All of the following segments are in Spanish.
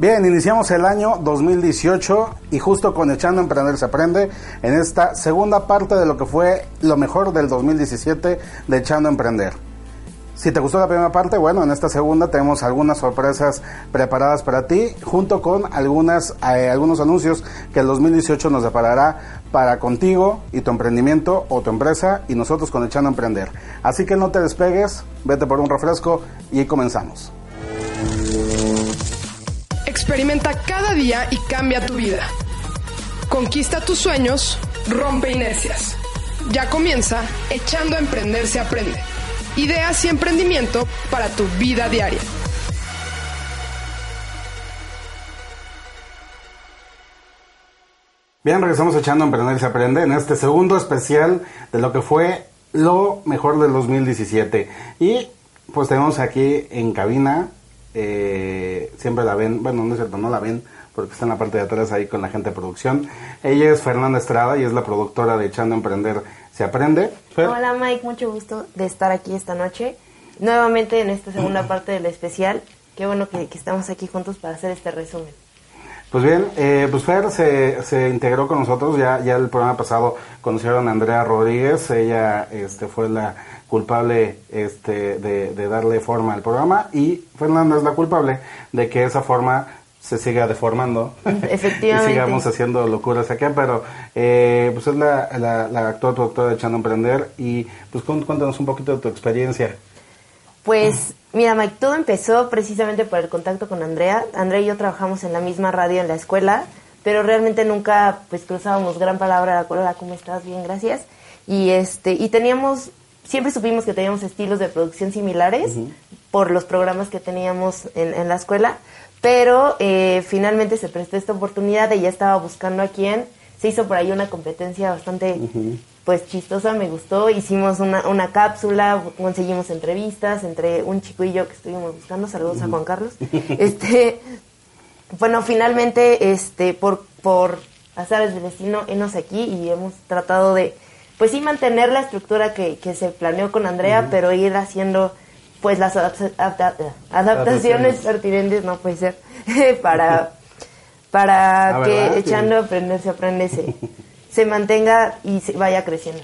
Bien, iniciamos el año 2018 y justo con Echando a Emprender se aprende en esta segunda parte de lo que fue lo mejor del 2017 de Echando a Emprender. Si te gustó la primera parte, bueno, en esta segunda tenemos algunas sorpresas preparadas para ti, junto con algunas, eh, algunos anuncios que el 2018 nos deparará para contigo y tu emprendimiento o tu empresa y nosotros con Echando a Emprender. Así que no te despegues, vete por un refresco y comenzamos. Experimenta cada día y cambia tu vida. Conquista tus sueños, rompe inercias. Ya comienza Echando a Emprender se aprende. Ideas y emprendimiento para tu vida diaria. Bien, regresamos echando a Emprender se aprende en este segundo especial de lo que fue lo mejor del 2017. Y pues tenemos aquí en cabina eh, siempre la ven, bueno, no es cierto, no la ven, porque está en la parte de atrás ahí con la gente de producción. Ella es Fernanda Estrada y es la productora de Echando a Emprender Se Aprende. Hola Mike, mucho gusto de estar aquí esta noche, nuevamente en esta segunda parte del especial. Qué bueno que, estamos aquí juntos para hacer este resumen. Pues bien, eh, pues Fer se, se, integró con nosotros, ya, ya el programa pasado conocieron a Andrea Rodríguez, ella este, fue la culpable este, de, darle forma al programa. Y Fernanda es la culpable de que esa forma se siga deformando. Efectivamente. y sigamos haciendo locuras aquí, pero eh, pues es la, la, actual productora de Echando a Emprender. Y pues cuéntanos un poquito de tu experiencia. Pues mira Mike, todo empezó precisamente por el contacto con Andrea. Andrea y yo trabajamos en la misma radio en la escuela, pero realmente nunca pues cruzábamos gran palabra, hola, ¿cómo estás? Bien, gracias. Y este y teníamos siempre supimos que teníamos estilos de producción similares por los programas que teníamos en, la escuela, pero eh, finalmente se prestó esta oportunidad, ella estaba buscando a quién, se hizo por ahí una competencia bastante pues chistosa, me gustó, hicimos una, una cápsula, conseguimos entrevistas entre un chico y yo que estuvimos buscando, saludos a Juan Carlos, este, bueno, finalmente, este, por, por azares del destino, hemos aquí y hemos tratado de pues sí mantener la estructura que, que se planeó con Andrea, pero ir haciendo pues las adaptaciones pertinentes, no puede ser, para, para que echando a aprender se aprende, se, se mantenga y se vaya creciendo.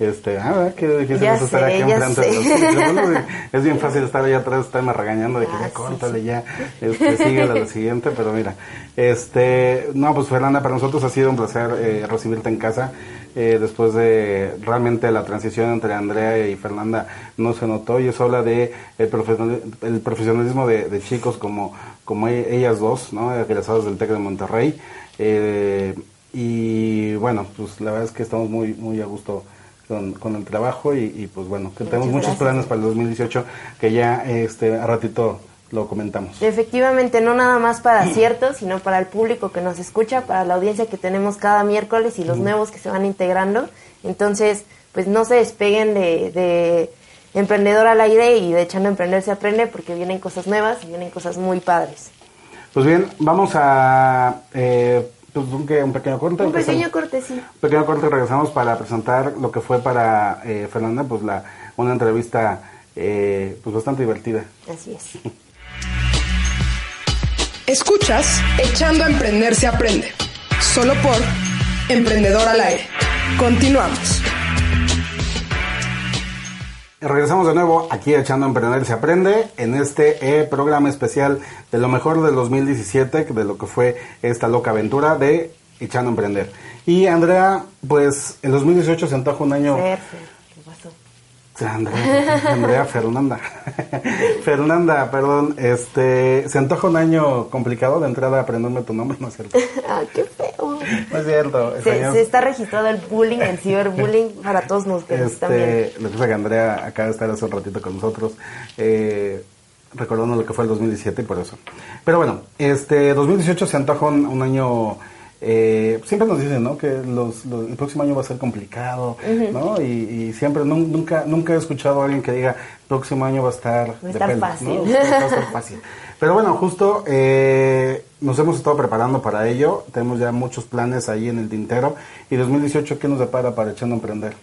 Este, ah, qué difícil es estar aquí enfrente de los Es bien fácil estar allá atrás, estarme regañando de que ya ah, córtale, ya, este, sigue la siguiente, pero mira, este, no, pues Fernanda, para nosotros ha sido un placer eh, recibirte en casa. Eh, después de realmente la transición entre Andrea y Fernanda no se notó y eso habla de el, profesionalismo de, chicos como, como e, ellas dos, ¿no? egresados del TEC de Monterrey. Eh, y bueno, pues la verdad es que estamos muy, muy a gusto con, el trabajo y, pues bueno, que tenemos muchos planes para el 2018 que ya este a ratito lo comentamos. Efectivamente, no nada más para ciertos, sino para el público que nos escucha, para la audiencia que tenemos cada miércoles y los nuevos que se van integrando. Entonces, pues no se despeguen de, Emprendedor al aire y de Echando a Emprender se aprende porque vienen cosas nuevas y vienen cosas muy padres. Pues bien, vamos a... Eh, pues un, un, pequeño corte. Un pequeño corte, sí. Un pequeño corte y regresamos para presentar lo que fue para eh, Fernanda, pues la una entrevista eh, pues bastante divertida. Así es. Escuchas Echando a Emprender se aprende. Solo por Emprendedor al aire. Continuamos. Regresamos de nuevo aquí Echando a Emprender se aprende en este eh, programa especial de lo mejor del 2017, de lo que fue esta loca aventura de Echando a Emprender. Y Andrea, pues el 2018 se antoja un año... Andrea, Andrea Fernanda. Fernanda, perdón, este, se antoja un año complicado de entrada a aprenderme tu nombre, ¿no es cierto? ah, qué feo. No es cierto. Se, está registrado el bullying, el ciberbullying para todos nosotros este, también. Lo que que Andrea acaba de estar hace un ratito con nosotros, eh, recordando lo que fue el 2017 y por eso. Pero bueno, este, 2018 se antoja un año eh, siempre nos dicen ¿no? que los, el próximo año va a ser complicado, ¿no? Y, siempre, nunca, nunca he escuchado a alguien que diga, el próximo año va a estar, va estar fácil. fácil. Pero bueno, justo eh, nos hemos estado preparando para ello, tenemos ya muchos planes ahí en el tintero. ¿Y 2018 qué nos depara para Echando a Emprender?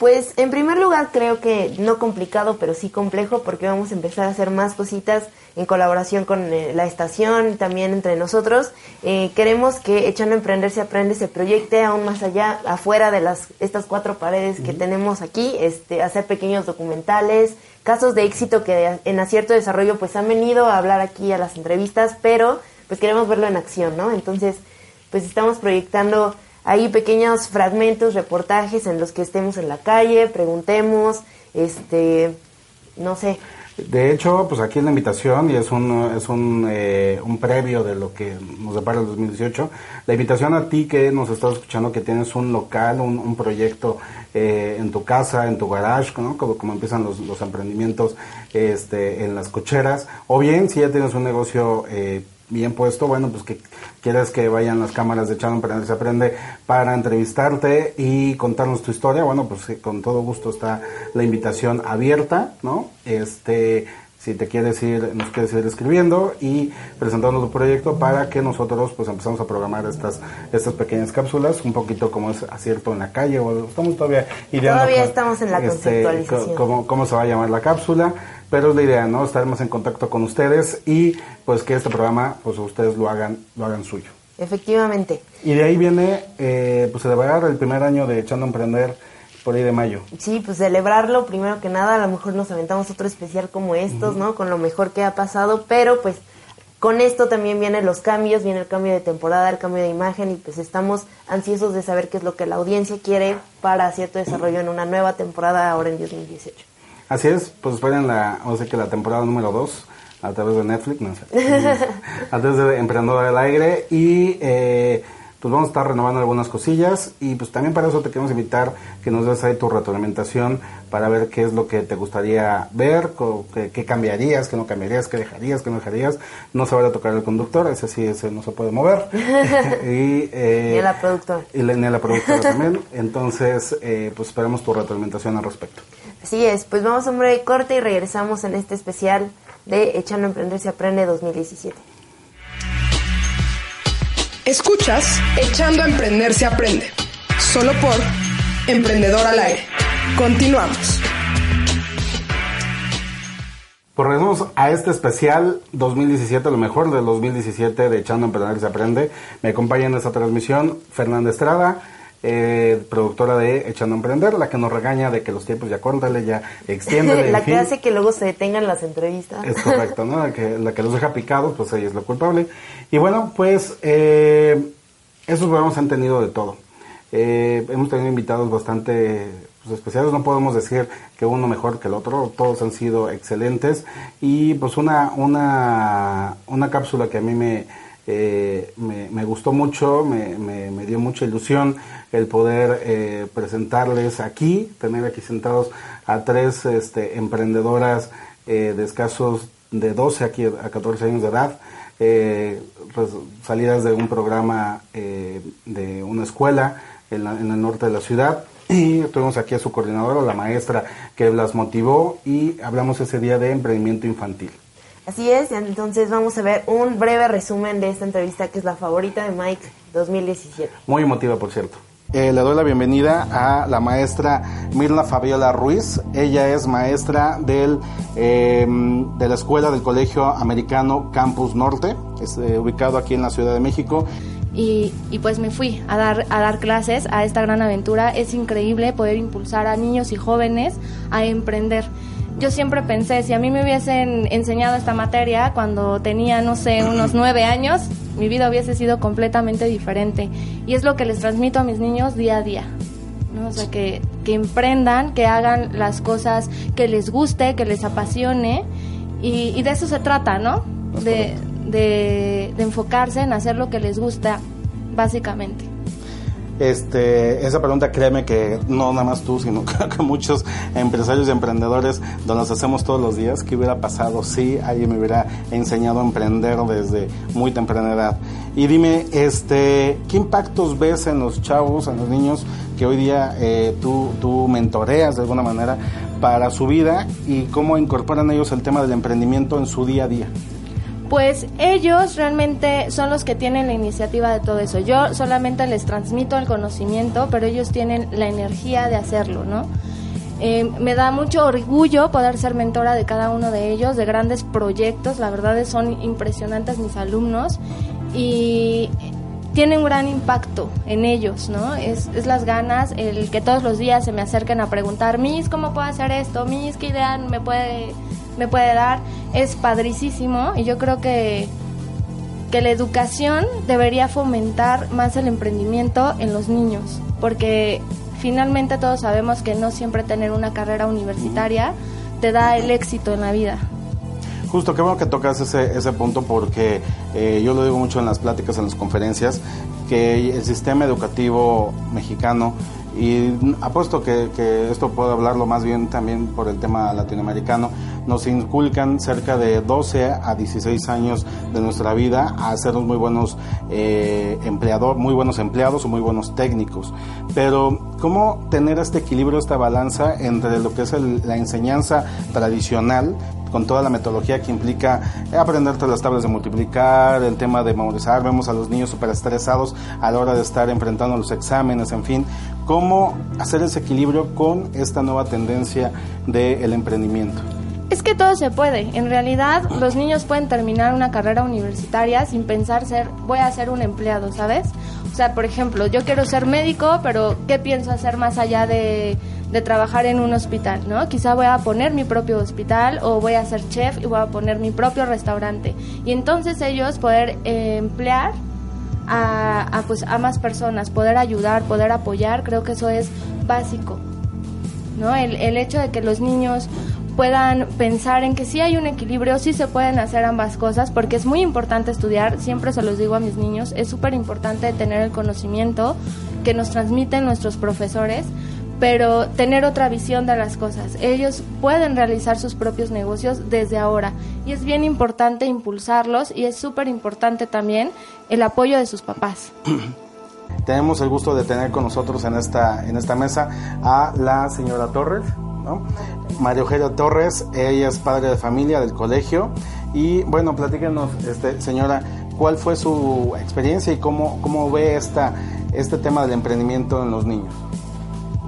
Pues en primer lugar creo que no complicado, pero sí complejo porque vamos a empezar a hacer más cositas en colaboración con eh, la estación, también entre nosotros. Eh, queremos que Echando a Emprender se aprende, se proyecte aún más allá, afuera de las estas cuatro paredes que tenemos aquí, este, hacer pequeños documentales, casos de éxito que en acierto desarrollo pues han venido a hablar aquí a las entrevistas, pero pues queremos verlo en acción, ¿no? Entonces, pues estamos proyectando hay pequeños fragmentos, reportajes en los que estemos en la calle, preguntemos, este, no sé. De hecho, pues aquí es la invitación y es un, es un, eh, un previo de lo que nos depara el 2018. La invitación a ti que nos estás escuchando, que tienes un local, un, un proyecto eh, en tu casa, en tu garage, ¿no? Como, como empiezan los, los emprendimientos este, en las cocheras. O bien, si ya tienes un negocio eh, bien puesto, bueno, pues que quieres que vayan las cámaras de Chano Emprender se aprende para entrevistarte y contarnos tu historia, bueno, pues con todo gusto está la invitación abierta, ¿no? Este, si te quieres ir, nos quieres ir escribiendo y presentando tu proyecto para que nosotros pues empezamos a programar estas estas pequeñas cápsulas, un poquito como es acierto en la calle o estamos todavía ideando. Todavía estamos en la este, conceptualización. Cómo, cómo se va a llamar la cápsula pero es la idea, ¿no? Estar más en contacto con ustedes y pues que este programa, pues ustedes lo hagan, lo hagan suyo. Efectivamente. Y de ahí viene, eh, pues celebrar el primer año de Echando a Emprender por ahí de mayo. Sí, pues celebrarlo, primero que nada, a lo mejor nos aventamos otro especial como estos, ¿no? Con lo mejor que ha pasado, pero pues con esto también vienen los cambios, viene el cambio de temporada, el cambio de imagen y pues estamos ansiosos de saber qué es lo que la audiencia quiere para cierto desarrollo en una nueva temporada ahora en 2018. Así es, pues esperen la, o sea que la temporada número 2 a través de Netflix, no sé, a través de Emprendedor del Aire y eh, pues vamos a estar renovando algunas cosillas y pues también para eso te queremos invitar que nos des ahí tu retroalimentación para ver qué es lo que te gustaría ver, qué, cambiarías, qué no cambiarías, qué dejarías, qué no dejarías. No se va a tocar el conductor, ese sí ese no se puede mover. y, eh, ni la productora. Y ni la productora también. Entonces, eh, pues esperamos tu retroalimentación al respecto. Así es, pues vamos a un breve corte y regresamos en este especial de Echando a Emprender se Aprende 2017. Escuchas Echando a Emprender se Aprende, solo por Emprendedor al Aire. Continuamos. Pues regresamos a este especial 2017, lo mejor del 2017 de Echando a Emprender se Aprende. Me acompaña en esta transmisión Fernanda Estrada eh, productora de Echando a Emprender, la que nos regaña de que los tiempos ya córtale, ya extiende. la que hace que luego se detengan las entrevistas. Es correcto, ¿no? La que, la que los deja picados, pues ella es la culpable. Y bueno, pues eh, esos programas han tenido de todo. Eh, hemos tenido invitados bastante pues, especiales, no podemos decir que uno mejor que el otro, todos han sido excelentes. Y pues una, una, una cápsula que a mí me eh, me, gustó mucho, me, dio mucha ilusión el poder eh, presentarles aquí, tener aquí sentados a tres este, emprendedoras eh, de escasos de 12 aquí a 14 años de edad, pues, salidas de un programa de una escuela en, en el norte de la ciudad y tuvimos aquí a su coordinadora, la maestra que las motivó y hablamos ese día de emprendimiento infantil. Así es, entonces vamos a ver un breve resumen de esta entrevista que es la favorita de Mike 2017. Muy emotiva, por cierto. Eh, le doy la bienvenida a la maestra Mirna Fabiola Ruiz. Ella es maestra del, em, de la escuela del Colegio Americano Campus Norte, es, eh, ubicado aquí en la Ciudad de México. Y, y, pues me fui a dar, a dar clases a esta gran aventura. Es increíble poder impulsar a niños y jóvenes a emprender yo siempre pensé, si a mí me hubiesen enseñado esta materia cuando tenía, no sé, unos nueve años, mi vida hubiese sido completamente diferente. Y es lo que les transmito a mis niños día a día. ¿no? O sea, que, que emprendan, que hagan las cosas que les guste, que les apasione. Y, y de eso se trata, ¿no? De, de, de enfocarse en hacer lo que les gusta, básicamente. Este, esa pregunta créeme que no nada más tú, sino que muchos empresarios y emprendedores nos hacemos todos los días. ¿Qué hubiera pasado si alguien me hubiera enseñado a emprender desde muy temprana edad? Y dime, este, ¿qué impactos ves en los chavos, en los niños que hoy día eh, tú, tú mentoreas de alguna manera para su vida y cómo incorporan ellos el tema del emprendimiento en su día a día? Pues ellos realmente son los que tienen la iniciativa de todo eso. Yo solamente les transmito el conocimiento, pero ellos tienen la energía de hacerlo, ¿no? Eh, me da mucho orgullo poder ser mentora de cada uno de ellos, de grandes proyectos. La verdad es son impresionantes mis alumnos y tiene un gran impacto en ellos, ¿no? Es, las ganas, el que todos los días se me acerquen a preguntar, Miss, ¿cómo puedo hacer esto? Miss, ¿qué idea me puede me puede dar es padricísimo y yo creo que, que la educación debería fomentar más el emprendimiento en los niños, porque finalmente todos sabemos que no siempre tener una carrera universitaria te da el éxito en la vida. Justo, qué bueno que tocas ese, ese punto porque eh, yo lo digo mucho en las pláticas, en las conferencias, que el sistema educativo mexicano y apuesto que, que, esto puedo hablarlo más bien también por el tema latinoamericano, nos inculcan cerca de 12 a 16 años de nuestra vida a sernos muy buenos eh, empleador, muy buenos empleados o muy buenos técnicos. Pero, ¿cómo tener este equilibrio, esta balanza entre lo que es la enseñanza tradicional con toda la metodología que implica aprenderte las tablas de multiplicar, el tema de memorizar, vemos a los niños súper estresados a la hora de estar enfrentando los exámenes, en fin, cómo hacer ese equilibrio con esta nueva tendencia del emprendimiento. Es que todo se puede. En realidad, los niños pueden terminar una carrera universitaria sin pensar ser, voy a ser un empleado, ¿sabes? O sea, por ejemplo, yo quiero ser médico, pero ¿qué pienso hacer más allá de de trabajar en un hospital, ¿no? Quizá voy a poner mi propio hospital o voy a ser chef y voy a poner mi propio restaurante. Y entonces ellos poder eh, emplear a, pues, a más personas, poder ayudar, poder apoyar, creo que eso es básico, ¿no? El, el hecho de que los niños puedan pensar en que sí hay un equilibrio, sí se pueden hacer ambas cosas, porque es muy importante estudiar, siempre se los digo a mis niños, es súper importante tener el conocimiento que nos transmiten nuestros profesores, pero tener otra visión de las cosas. Ellos pueden realizar sus propios negocios desde ahora y es bien importante impulsarlos y es súper importante también el apoyo de sus papás. Tenemos el gusto de tener con nosotros en esta, en esta mesa a la señora Torres, ¿no? María Eugenia Torres, ella es padre de familia del colegio y bueno, platíquenos, este, señora, cuál fue su experiencia y cómo, cómo ve esta, este tema del emprendimiento en los niños.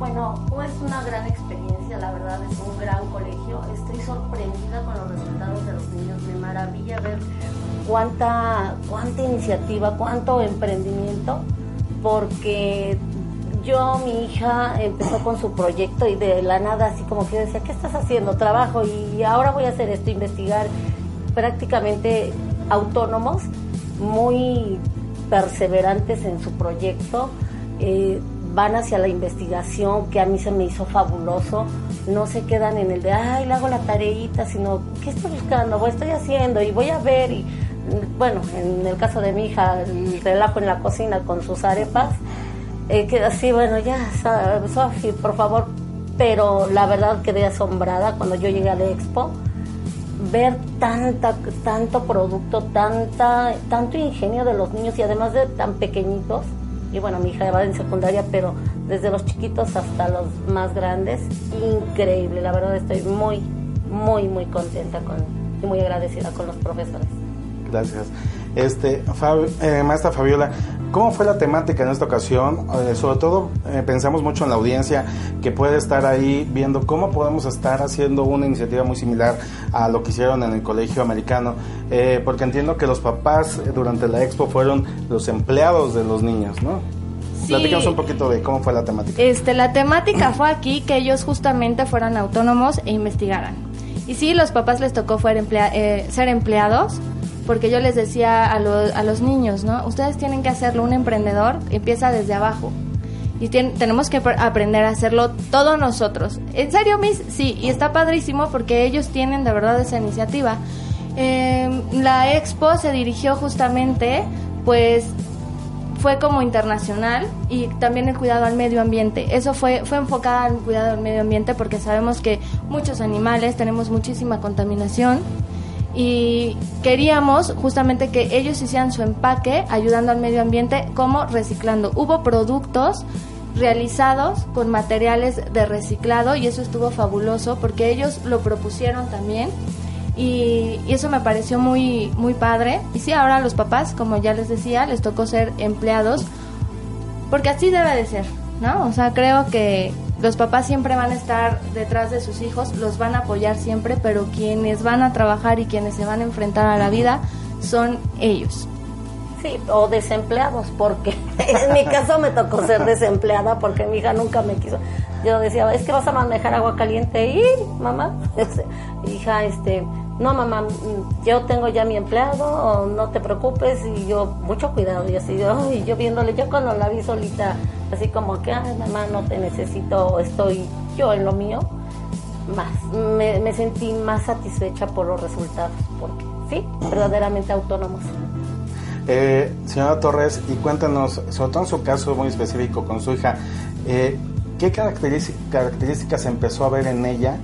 Bueno, es una gran experiencia, la verdad es un gran colegio. Estoy sorprendida con los resultados de los niños. Me maravilla ver cuánta, cuánta iniciativa, cuánto emprendimiento, porque yo, mi hija empezó con su proyecto y de la nada, así como que yo decía, ¿qué estás haciendo? Trabajo y ahora voy a hacer esto, investigar. Prácticamente autónomos, muy perseverantes en su proyecto. Eh, van hacia la investigación, que a mí se me hizo fabuloso. No se quedan en el de, ay, le hago la tareita, sino, ¿qué estoy buscando? ¿Qué estoy haciendo? Y voy a ver. Y bueno, en el caso de mi hija, el relajo en la cocina con sus arepas, eh, queda así, bueno, ya, Sofi, por favor. Pero la verdad quedé asombrada cuando yo llegué a la expo ver tanta, tanto producto, tanta, tanto ingenio de los niños y además de tan pequeñitos y bueno, mi hija va en secundaria, pero desde los chiquitos hasta los más grandes, increíble. La verdad estoy muy, muy, muy contenta con, y muy agradecida con los profesores. Gracias. Este, eh, maestra Fabiola, ¿cómo fue la temática en esta ocasión? Eh, sobre todo eh, pensamos mucho en la audiencia que puede estar ahí viendo cómo podemos estar haciendo una iniciativa muy similar a lo que hicieron en el colegio americano, porque entiendo que los papás durante la expo fueron los empleados de los niños, ¿no? Sí. Platícanos un poquito de cómo fue la temática. Este, la temática fue aquí que ellos justamente fueran autónomos e investigaran. Y sí, los papás les tocó ser empleados, porque yo les decía a, los niños, ¿no? Ustedes tienen que hacerlo, un emprendedor empieza desde abajo. Y tenemos que aprender a hacerlo todos nosotros. ¿En serio, Miss? Sí, y está padrísimo porque ellos tienen de verdad esa iniciativa. Em, la expo se dirigió justamente, pues, fue como internacional y también el cuidado al medio ambiente. Eso fue, fue enfocada al cuidado al medio ambiente porque sabemos que muchos animales tenemos muchísima contaminación y queríamos justamente que ellos hicieran su empaque ayudando al medio ambiente como reciclando. Hubo productos realizados con materiales de reciclado y eso estuvo fabuloso porque ellos lo propusieron también. Y, eso me pareció muy, muy padre. Y sí, ahora los papás, como ya les decía, les tocó ser empleados, porque así debe de ser, ¿no? O sea, creo que los papás siempre van a estar detrás de sus hijos, los van a apoyar siempre, pero quienes van a trabajar y quienes se van a enfrentar a la vida son ellos. Sí, o desempleados, porque en mi caso me tocó ser desempleada porque mi hija nunca me quiso. Yo decía, es que vas a manejar agua caliente y mamá, hija, este, no mamá, yo tengo ya mi empleado, no te preocupes y yo, mucho cuidado y así, yo, y yo viéndole, yo cuando la vi solita, así como que, ay mamá, no te necesito, estoy yo en lo mío, más, me, me sentí más satisfecha por los resultados, porque sí, verdaderamente autónomos. Eh, señora Torres, y cuéntanos, sobre todo en su caso muy específico con su hija, eh, ¿qué características empezó a ver en ella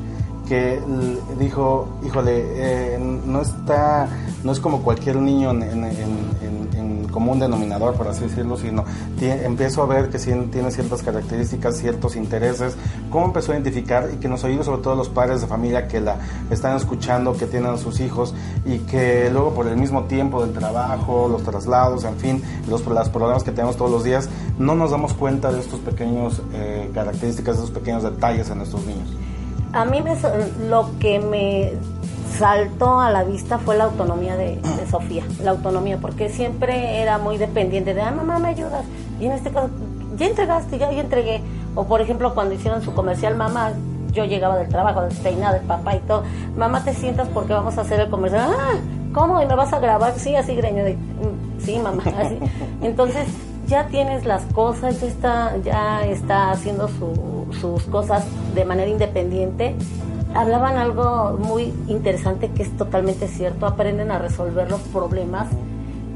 que dijo, híjole, eh, no está, no es como cualquier niño en, en, en, común denominador, por así decirlo, sino empiezo a ver que tiene ciertas características, ciertos intereses. ¿Cómo empezó a identificar y que nos ayude sobre todo los padres de familia que la están escuchando, que tienen a sus hijos y que luego por el mismo tiempo del trabajo, los traslados, en fin, los, los problemas que tenemos todos los días, no nos damos cuenta de estos pequeños eh, características, de estos pequeños detalles en nuestros niños? A mí me, lo que me saltó a la vista fue la autonomía de, Sofía, la autonomía, porque siempre era muy dependiente de, ah, mamá, me ayudas. Y en este caso, ya entregaste, ya, ya entregué. O por ejemplo, cuando hicieron su comercial, mamá, yo llegaba del trabajo, despeinada, del papá y todo, mamá, te sientas porque vamos a hacer el comercial. Ah, ¿cómo? ¿Y me vas a grabar? Sí, así, greño, mm, sí, mamá, así. Entonces, ya tienes las cosas, ya está, ya está haciendo sus cosas de manera independiente. Hablaban algo muy interesante que es totalmente cierto, aprenden a resolver los problemas,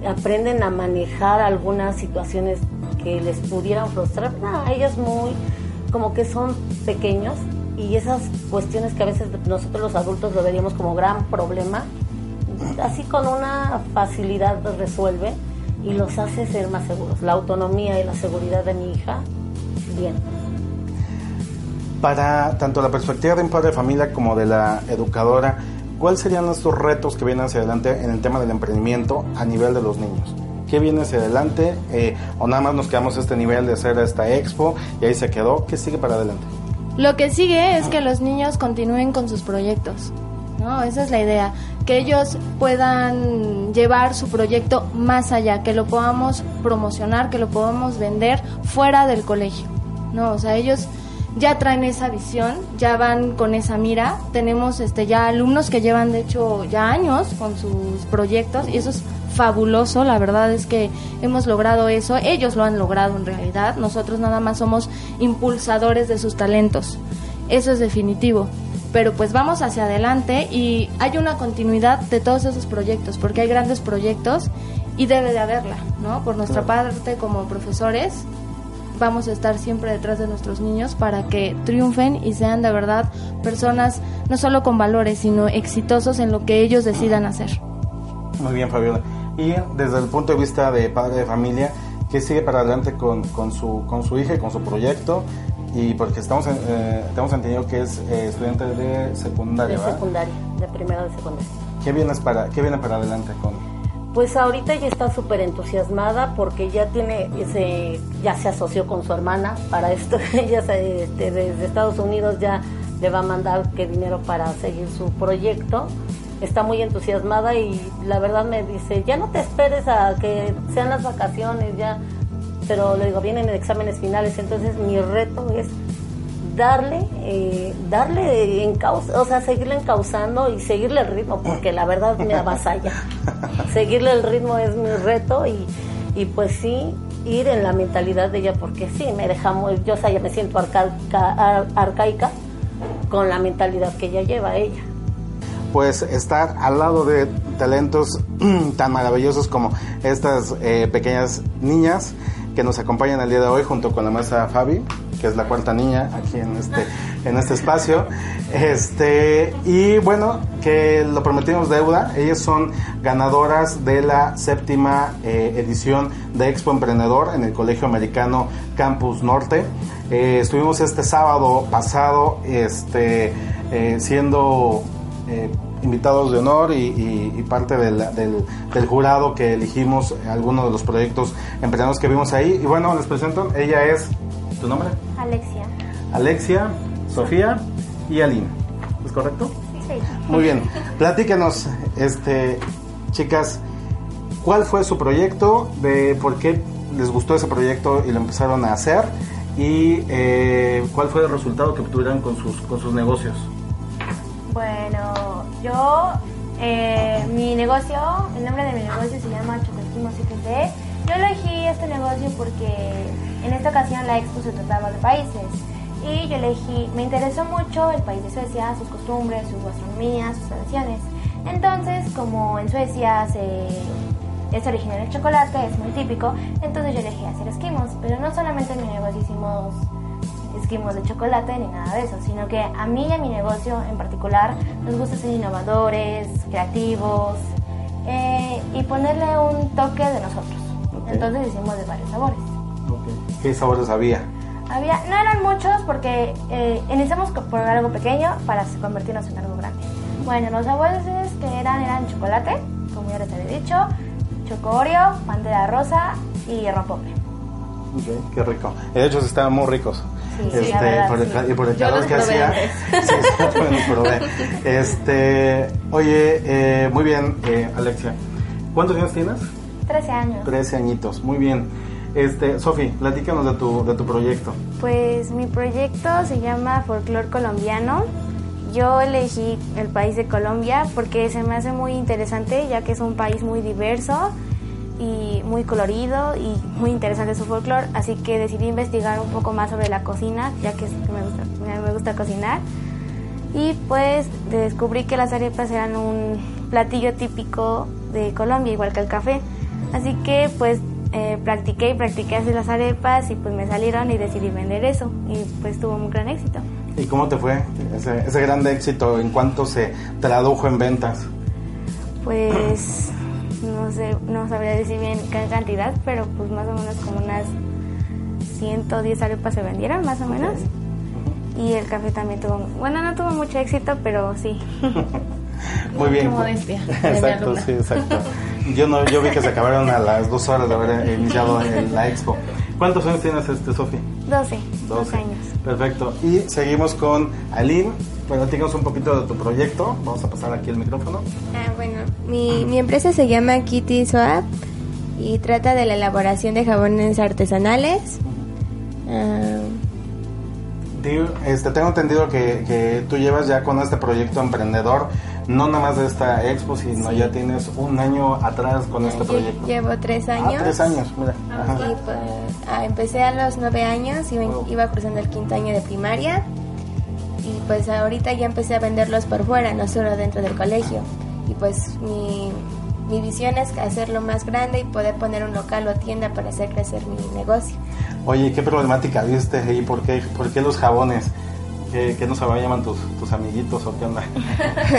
aprenden a manejar algunas situaciones que les pudieran frustrar. a ellos muy, como que son pequeños y esas cuestiones que a veces nosotros los adultos lo veríamos como gran problema, así con una facilidad resuelve y los hace ser más seguros. La autonomía y la seguridad de mi hija, bien. Para tanto la perspectiva de un padre de familia como de la educadora, ¿cuáles serían estos retos que vienen hacia adelante en el tema del emprendimiento a nivel de los niños? ¿Qué viene hacia adelante? Eh, ¿O nada más nos quedamos a este nivel de hacer esta expo y ahí se quedó? ¿Qué sigue para adelante? Lo que sigue es que los niños continúen con sus proyectos. ¿no? Esa es la idea, que ellos puedan llevar su proyecto más allá, que lo podamos promocionar, que lo podamos vender fuera del colegio, ¿no? O sea, ellos ya traen esa visión, ya van con esa mira. Tenemos este ya alumnos que llevan de hecho ya años con sus proyectos y eso es fabuloso, la verdad es que hemos logrado eso, ellos lo han logrado en realidad, nosotros nada más somos impulsadores de sus talentos. Eso es definitivo pero pues vamos hacia adelante y hay una continuidad de todos esos proyectos, porque hay grandes proyectos y debe de haberla, ¿no? Por nuestra parte como profesores vamos a estar siempre detrás de nuestros niños para que triunfen y sean de verdad personas no solo con valores, sino exitosos en lo que ellos decidan hacer. Muy bien, Fabiola. Y desde el punto de vista de padre de familia, ¿qué sigue para adelante con, con, su, con su hija y con su proyecto? Y porque estamos eh, tenemos entendido que es eh, estudiante de secundaria, de secundaria, de primero de secundaria. ¿Qué viene para qué viene para adelante con? Pues ahorita ya está súper entusiasmada porque ya tiene ese, ya se asoció con su hermana para esto, ella este, desde Estados Unidos ya le va a mandar qué dinero para seguir su proyecto. Está muy entusiasmada y la verdad me dice, ya no te esperes a que sean las vacaciones, ya pero le digo, vienen exámenes finales, entonces mi reto es darle, eh, darle en causa, o sea, seguirle encauzando y seguirle el ritmo, porque la verdad me avasalla. seguirle el ritmo es mi reto y, y pues sí, ir en la mentalidad de ella, porque sí, me deja muy, yo o sea, ya me siento arcaica, arcaica con la mentalidad que ella lleva ella. Pues estar al lado de talentos tan maravillosos como estas eh, pequeñas niñas que nos acompañan el día de hoy junto con la maestra Fabi, que es la cuarta niña aquí en este, en este espacio. Este, y bueno, que lo prometimos deuda, ellas son ganadoras de la séptima eh, edición de Expo Emprendedor en el Colegio Americano Campus Norte. Eh, estuvimos este sábado pasado este, eh, siendo invitados de honor y, parte del, del, jurado que elegimos algunos de los proyectos emprendedores que vimos ahí. Y bueno, les presento, ella es, ¿tu nombre? Alexia. Alexia, Sofía y Aline. ¿Es correcto? Sí. Muy bien. Platíquenos, este, chicas, ¿cuál fue su proyecto? De por qué les gustó ese proyecto y lo empezaron a hacer y eh, cuál fue el resultado que obtuvieron con sus, con sus negocios. Bueno, yo, eh, mi negocio, el nombre de mi negocio se llama Chocosquimos CPT. Yo elegí este negocio porque en esta ocasión la expo se trataba de países y yo elegí, me interesó mucho el país de Suecia, sus costumbres, su gastronomía, sus tradiciones. Entonces, como en Suecia se es originario del chocolate, es muy típico, entonces yo elegí hacer esquimos, pero no solamente en mi negocio hicimos de chocolate ni nada de eso, sino que a mí y a mi negocio en particular nos gusta ser innovadores, creativos eh, y ponerle un toque de nosotros. Entonces hicimos de varios sabores. ¿Qué sabores había? Había, no eran muchos porque eh, iniciamos por algo pequeño para convertirnos en algo grande. Bueno, los sabores que eran eran chocolate, como ya les había dicho, chocorio, pantera rosa y rompope. Ok, qué rico. De hecho, estaban muy ricos. Sí, este, verdad, por el, Y por el calor que hacía. sí, sí, Este, oye, eh, muy bien, eh, Alexia. ¿Cuántos años tienes? Trece años. Trece añitos, muy bien. Este, Sofi, platícanos de tu, de tu proyecto. Pues mi proyecto se llama Folklore Colombiano yo elegí el país de Colombia porque se me hace muy interesante ya que es un país muy diverso y muy colorido y muy interesante su folclore, así que decidí investigar un poco más sobre la cocina, ya que me gusta, me gusta cocinar. Y pues descubrí que las arepas eran un platillo típico de Colombia, igual que el café. Así que pues eh, practiqué y practiqué hacer las arepas y pues me salieron y decidí vender eso y pues tuvo un gran éxito. ¿Y cómo te fue ese, ese gran éxito? ¿En cuánto se tradujo en ventas? Pues no sé, no sabría decir bien qué cantidad, pero pues más o menos como unas 110 arepas se vendieron, más o menos. Y el café también tuvo, bueno, no tuvo mucho éxito, pero sí. Muy bien. modestia. Exacto, sí, exacto. Yo no, yo vi que se acabaron a las dos horas de haber iniciado la expo. ¿Cuántos años tienes, este, Sofi? 12, 12 años. Perfecto. Y seguimos con Aline. Platícanos un poquito de tu proyecto. Vamos a pasar aquí el micrófono. Ah, bueno, mi, mi empresa se llama Kitty Swap y trata de la elaboración de jabones artesanales. Ah, este, tengo entendido que, que, tú llevas ya con este proyecto emprendedor, no nada más de esta expo, sino ya tienes un año atrás con este proyecto. Llevo tres ah, años. tres años, mira. Y pues, ah, empecé a los nueve años, y iba cruzando el quinto año de primaria y pues ahorita ya empecé a venderlos por fuera, no solo dentro del colegio. Y pues mi, mi visión es hacerlo más grande y poder poner un local o tienda para hacer crecer mi negocio. Oye, ¿qué problemática viste ahí? ¿Por qué, por qué los jabones? ¿Qué, qué no se llaman tus, tus amiguitos o qué onda?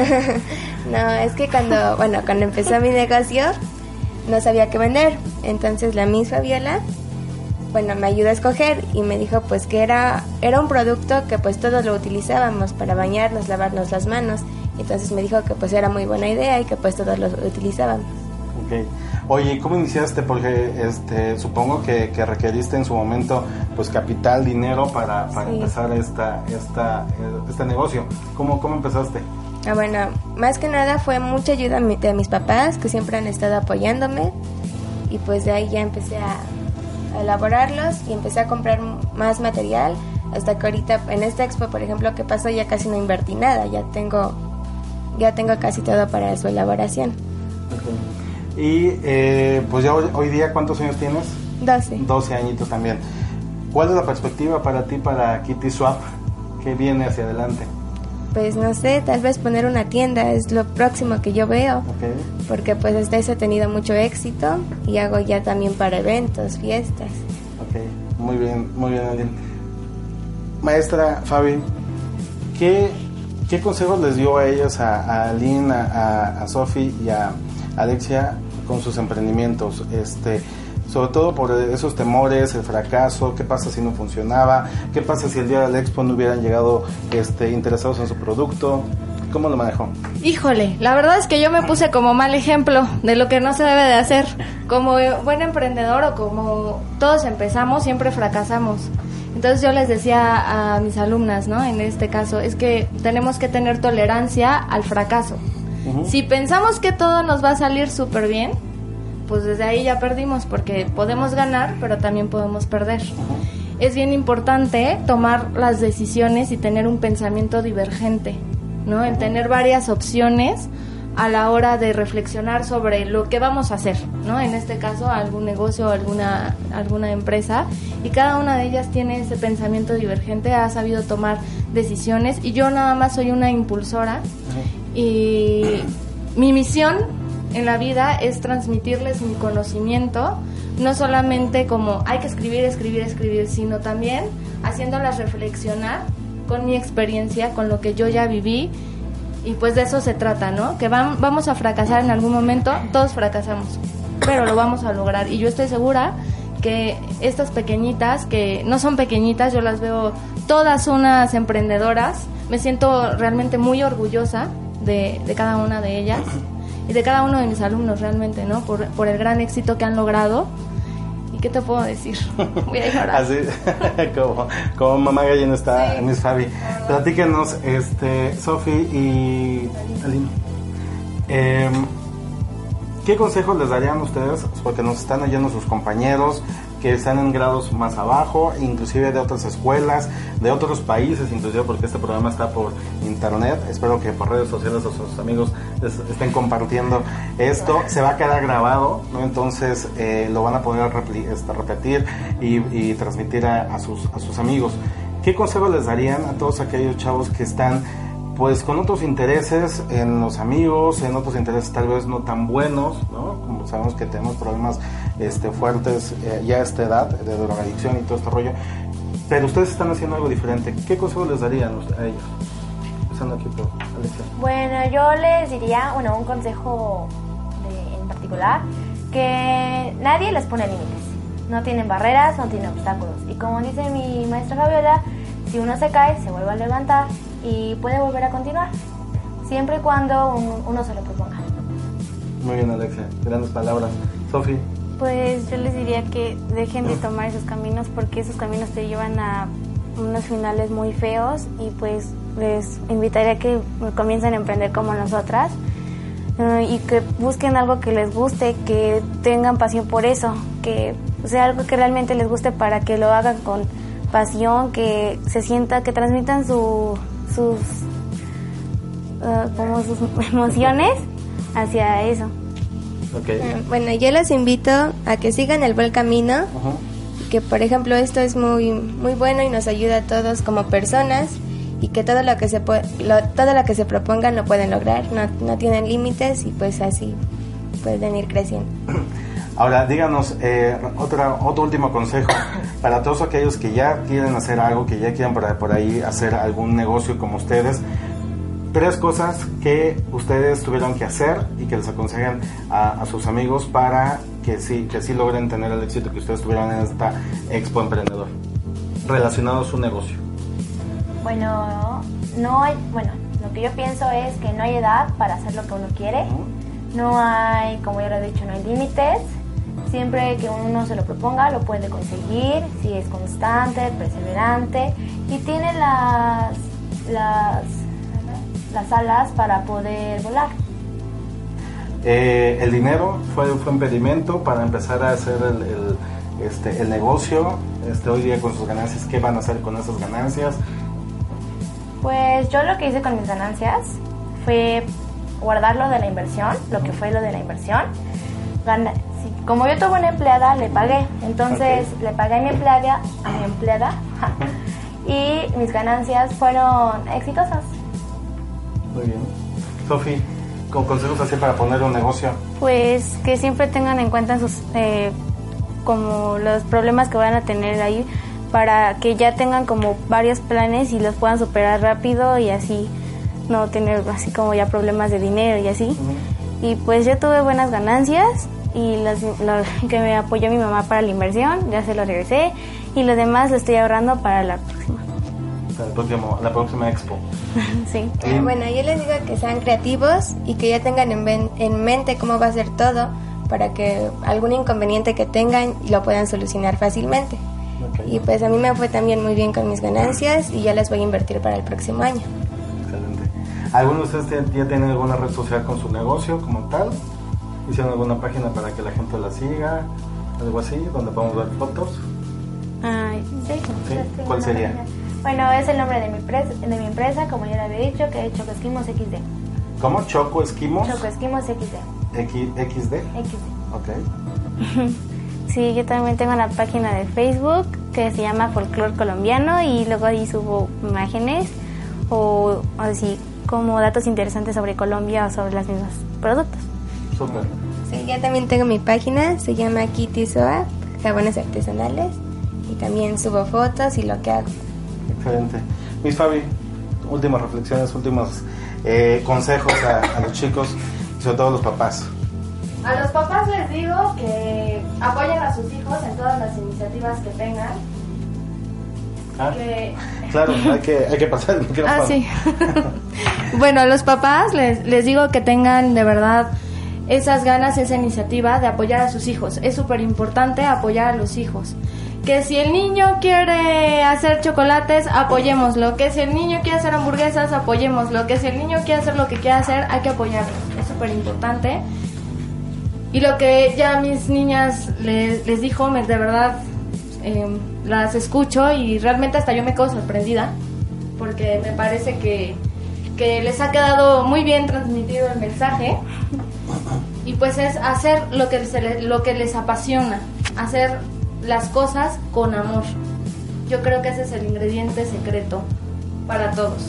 no, es que cuando, bueno, cuando empezó mi negocio no sabía qué vender. Entonces la misma Fabiola bueno, me ayudó a escoger y me dijo pues que era, era un producto que pues todos lo utilizábamos para bañarnos, lavarnos las manos. Entonces me dijo que pues era muy buena idea y que pues todos lo utilizábamos. Ok. Oye, ¿cómo iniciaste? Porque este, supongo que, que, requeriste en su momento pues capital, dinero para, para empezar esta, esta, este negocio. ¿Cómo, ¿Cómo empezaste? Ah, bueno, más que nada fue mucha ayuda de mis papás que siempre han estado apoyándome y pues de ahí ya empecé a, elaborarlos y empecé a comprar más material hasta que ahorita en esta expo, por ejemplo, que pasó ya casi no invertí nada, ya tengo ya tengo casi todo para su elaboración. Y eh, pues ya hoy, día, ¿cuántos años tienes? 12. 12 añitos también. ¿Cuál es la perspectiva para ti para Kitty Swap? ¿Qué viene hacia adelante? Pues no sé, tal vez poner una tienda es lo próximo que yo veo. Porque pues hasta eso he tenido mucho éxito y hago ya también para eventos, fiestas. Ok, muy bien, muy bien, Aline. Maestra Fabi, ¿qué, ¿qué consejos les dio a ellos, a, a Aline, a, a Sofi y a Alexia con sus emprendimientos? Este, sobre todo por esos temores, el fracaso, qué pasa si no funcionaba, qué pasa si el día del expo no hubieran llegado este, interesados en su producto. ¿cómo lo manejó? Híjole, la verdad es que yo me puse como mal ejemplo de lo que no se debe de hacer. Como buen emprendedor o como todos empezamos, siempre fracasamos. Entonces yo les decía a mis alumnas, ¿no? En este caso, es que tenemos que tener tolerancia al fracaso. Si pensamos que todo nos va a salir súper bien, pues desde ahí ya perdimos porque podemos ganar, pero también podemos perder. Es bien importante tomar las decisiones y tener un pensamiento divergente, ¿no? El tener varias opciones a la hora de reflexionar sobre lo que vamos a hacer, ¿no? En este caso, algún negocio o alguna, alguna empresa, y cada una de ellas tiene ese pensamiento divergente, ha sabido tomar decisiones, y yo nada más soy una impulsora, y mi misión en la vida es transmitirles mi conocimiento, no solamente como hay que escribir, escribir, escribir, sino también haciéndolas reflexionar con mi experiencia, con lo que yo ya viví y pues de eso se trata, ¿no? Que vamos a fracasar en algún momento, todos fracasamos, pero lo vamos a lograr. Y yo estoy segura que estas pequeñitas, que no son pequeñitas, yo las veo todas unas emprendedoras, me siento realmente muy orgullosa de, de cada una de ellas y de cada uno de mis alumnos realmente, ¿no? Por, por el gran éxito que han logrado ¿qué te puedo decir? Voy a llorar. Así, como, como mamá gallina está Miss Fabi. Platíquenos, este, Sofi y Aline. Em, ¿Qué consejos les darían ustedes? Porque nos están oyendo sus compañeros, que están en grados más abajo, inclusive de otras escuelas, de otros países, inclusive porque este programa está por internet. Espero que por redes sociales o sus amigos estén compartiendo esto. Se va a quedar grabado, ¿no? entonces eh, lo van a poder este, repetir y, transmitir a, sus, a sus amigos. ¿Qué consejo les darían a todos aquellos chavos que están pues con otros intereses en los amigos, en otros intereses tal vez no tan buenos, ¿no? Como sabemos que tenemos problemas este, fuertes eh, ya a esta edad de drogadicción y todo este rollo, pero ustedes están haciendo algo diferente. ¿Qué consejo les darían a ellos? Empezando aquí por Bueno, yo les diría, bueno, un consejo en particular, que nadie les pone límites. No tienen barreras, no tienen obstáculos. Y como dice mi maestra Fabiola, si uno se cae, se vuelve a levantar y puede volver a continuar, siempre y cuando uno se lo proponga. Muy bien, Alexia, grandes palabras. Sofi. Pues yo les diría que dejen de tomar esos caminos porque esos caminos te llevan a unos finales muy feos y pues les invitaría a que comiencen a emprender como nosotras eh, y que busquen algo que les guste, que tengan pasión por eso, que sea algo que realmente les guste para que lo hagan con pasión, que se sienta, que transmitan su, sus, uh, como sus emociones hacia eso. Okay. Eh, bueno, yo los invito a que sigan el buen camino, que por ejemplo esto es muy muy bueno y nos ayuda a todos como personas y que todo lo que se puede, todo lo que se propongan lo pueden lograr, no, no tienen límites y pues así pueden ir creciendo. Ahora, díganos eh, otra, otro último consejo para todos aquellos que ya quieren hacer algo, que ya quieran por, ahí hacer algún negocio como ustedes. Tres cosas que ustedes tuvieron que hacer y que les aconsejan a, sus amigos para que sí, que sí logren tener el éxito que ustedes tuvieron en esta Expo Emprendedor, relacionado a su negocio. Bueno, no hay, bueno, lo que yo pienso es que no hay edad para hacer lo que uno quiere. No hay, como ya lo he dicho, no hay límites Siempre que uno se lo proponga, lo puede conseguir, si es constante, perseverante y tiene las, las, las alas para poder volar. Eh, el dinero fue, fue impedimento para empezar a hacer el, este, el negocio. Este, hoy día con sus ganancias, ¿qué van a hacer con esas ganancias? Pues yo lo que hice con mis ganancias fue guardar lo de la inversión, lo que fue lo de la inversión. Como yo tuve una empleada, le pagué. Entonces le pagué a mi empleada, a mi empleada y mis ganancias fueron exitosas. Muy bien. Sofi, ¿con consejos así para poner un negocio? Pues que siempre tengan en cuenta sus, eh, como los problemas que van a tener ahí para que ya tengan como varios planes y los puedan superar rápido y así no tener así como ya problemas de dinero y así. Y pues yo tuve buenas ganancias y los, que me apoyó mi mamá para la inversión, ya se lo regresé y lo demás lo estoy ahorrando para la próxima. la próxima expo. sí. bueno, yo les digo que sean creativos y que ya tengan en, en mente cómo va a ser todo para que algún inconveniente que tengan lo puedan solucionar fácilmente. Y pues a mí me fue también muy bien con mis ganancias y ya las voy a invertir para el próximo año. Excelente. ¿Alguno de ustedes ya tiene alguna red social con su negocio como tal? ¿Hicieron alguna página para que la gente la siga? Algo así, donde podemos ver fotos. Ay, sí. ¿Cuál sería? Bueno, es el nombre de mi, empresa, de mi empresa, como ya le había dicho, que es Choco Esquimos XD. ¿Cómo? ¿Choco Esquimos? Choco Esquimos XD. X, ¿XD? XD. Ok. sí, yo también tengo una página de Facebook que se llama Folklore Colombiano y luego ahí subo imágenes o, así como datos interesantes sobre Colombia o sobre los mismos productos. Súper. Sí, yo también tengo mi página, se llama Kitty Soa, jabones artesanales y también subo fotos y lo que hago. Excelente. Miss Fabi, últimas reflexiones, últimos eh, consejos a, los chicos y sobre todo a los papás. A los papás les digo que apoyen a sus hijos en todas las iniciativas que tengan. Ah, Claro, hay que, hay que pasar. Ah, sí. bueno, a los papás les, les digo que tengan de verdad esas ganas, esa iniciativa de apoyar a sus hijos. Es súper importante apoyar a los hijos que si el niño quiere hacer chocolates, apoyémoslo, que si el niño quiere hacer hamburguesas, apoyémoslo, que si el niño quiere hacer lo que quiera hacer, hay que apoyarlo, es súper importante. Y lo que ya mis niñas les, les dijo, de verdad em, las escucho y realmente hasta yo me quedo sorprendida, porque me parece que, que les ha quedado muy bien transmitido el mensaje. Y pues es hacer lo que, se lo que les apasiona, hacer las cosas con amor. Yo creo que ese es el ingrediente secreto para todos.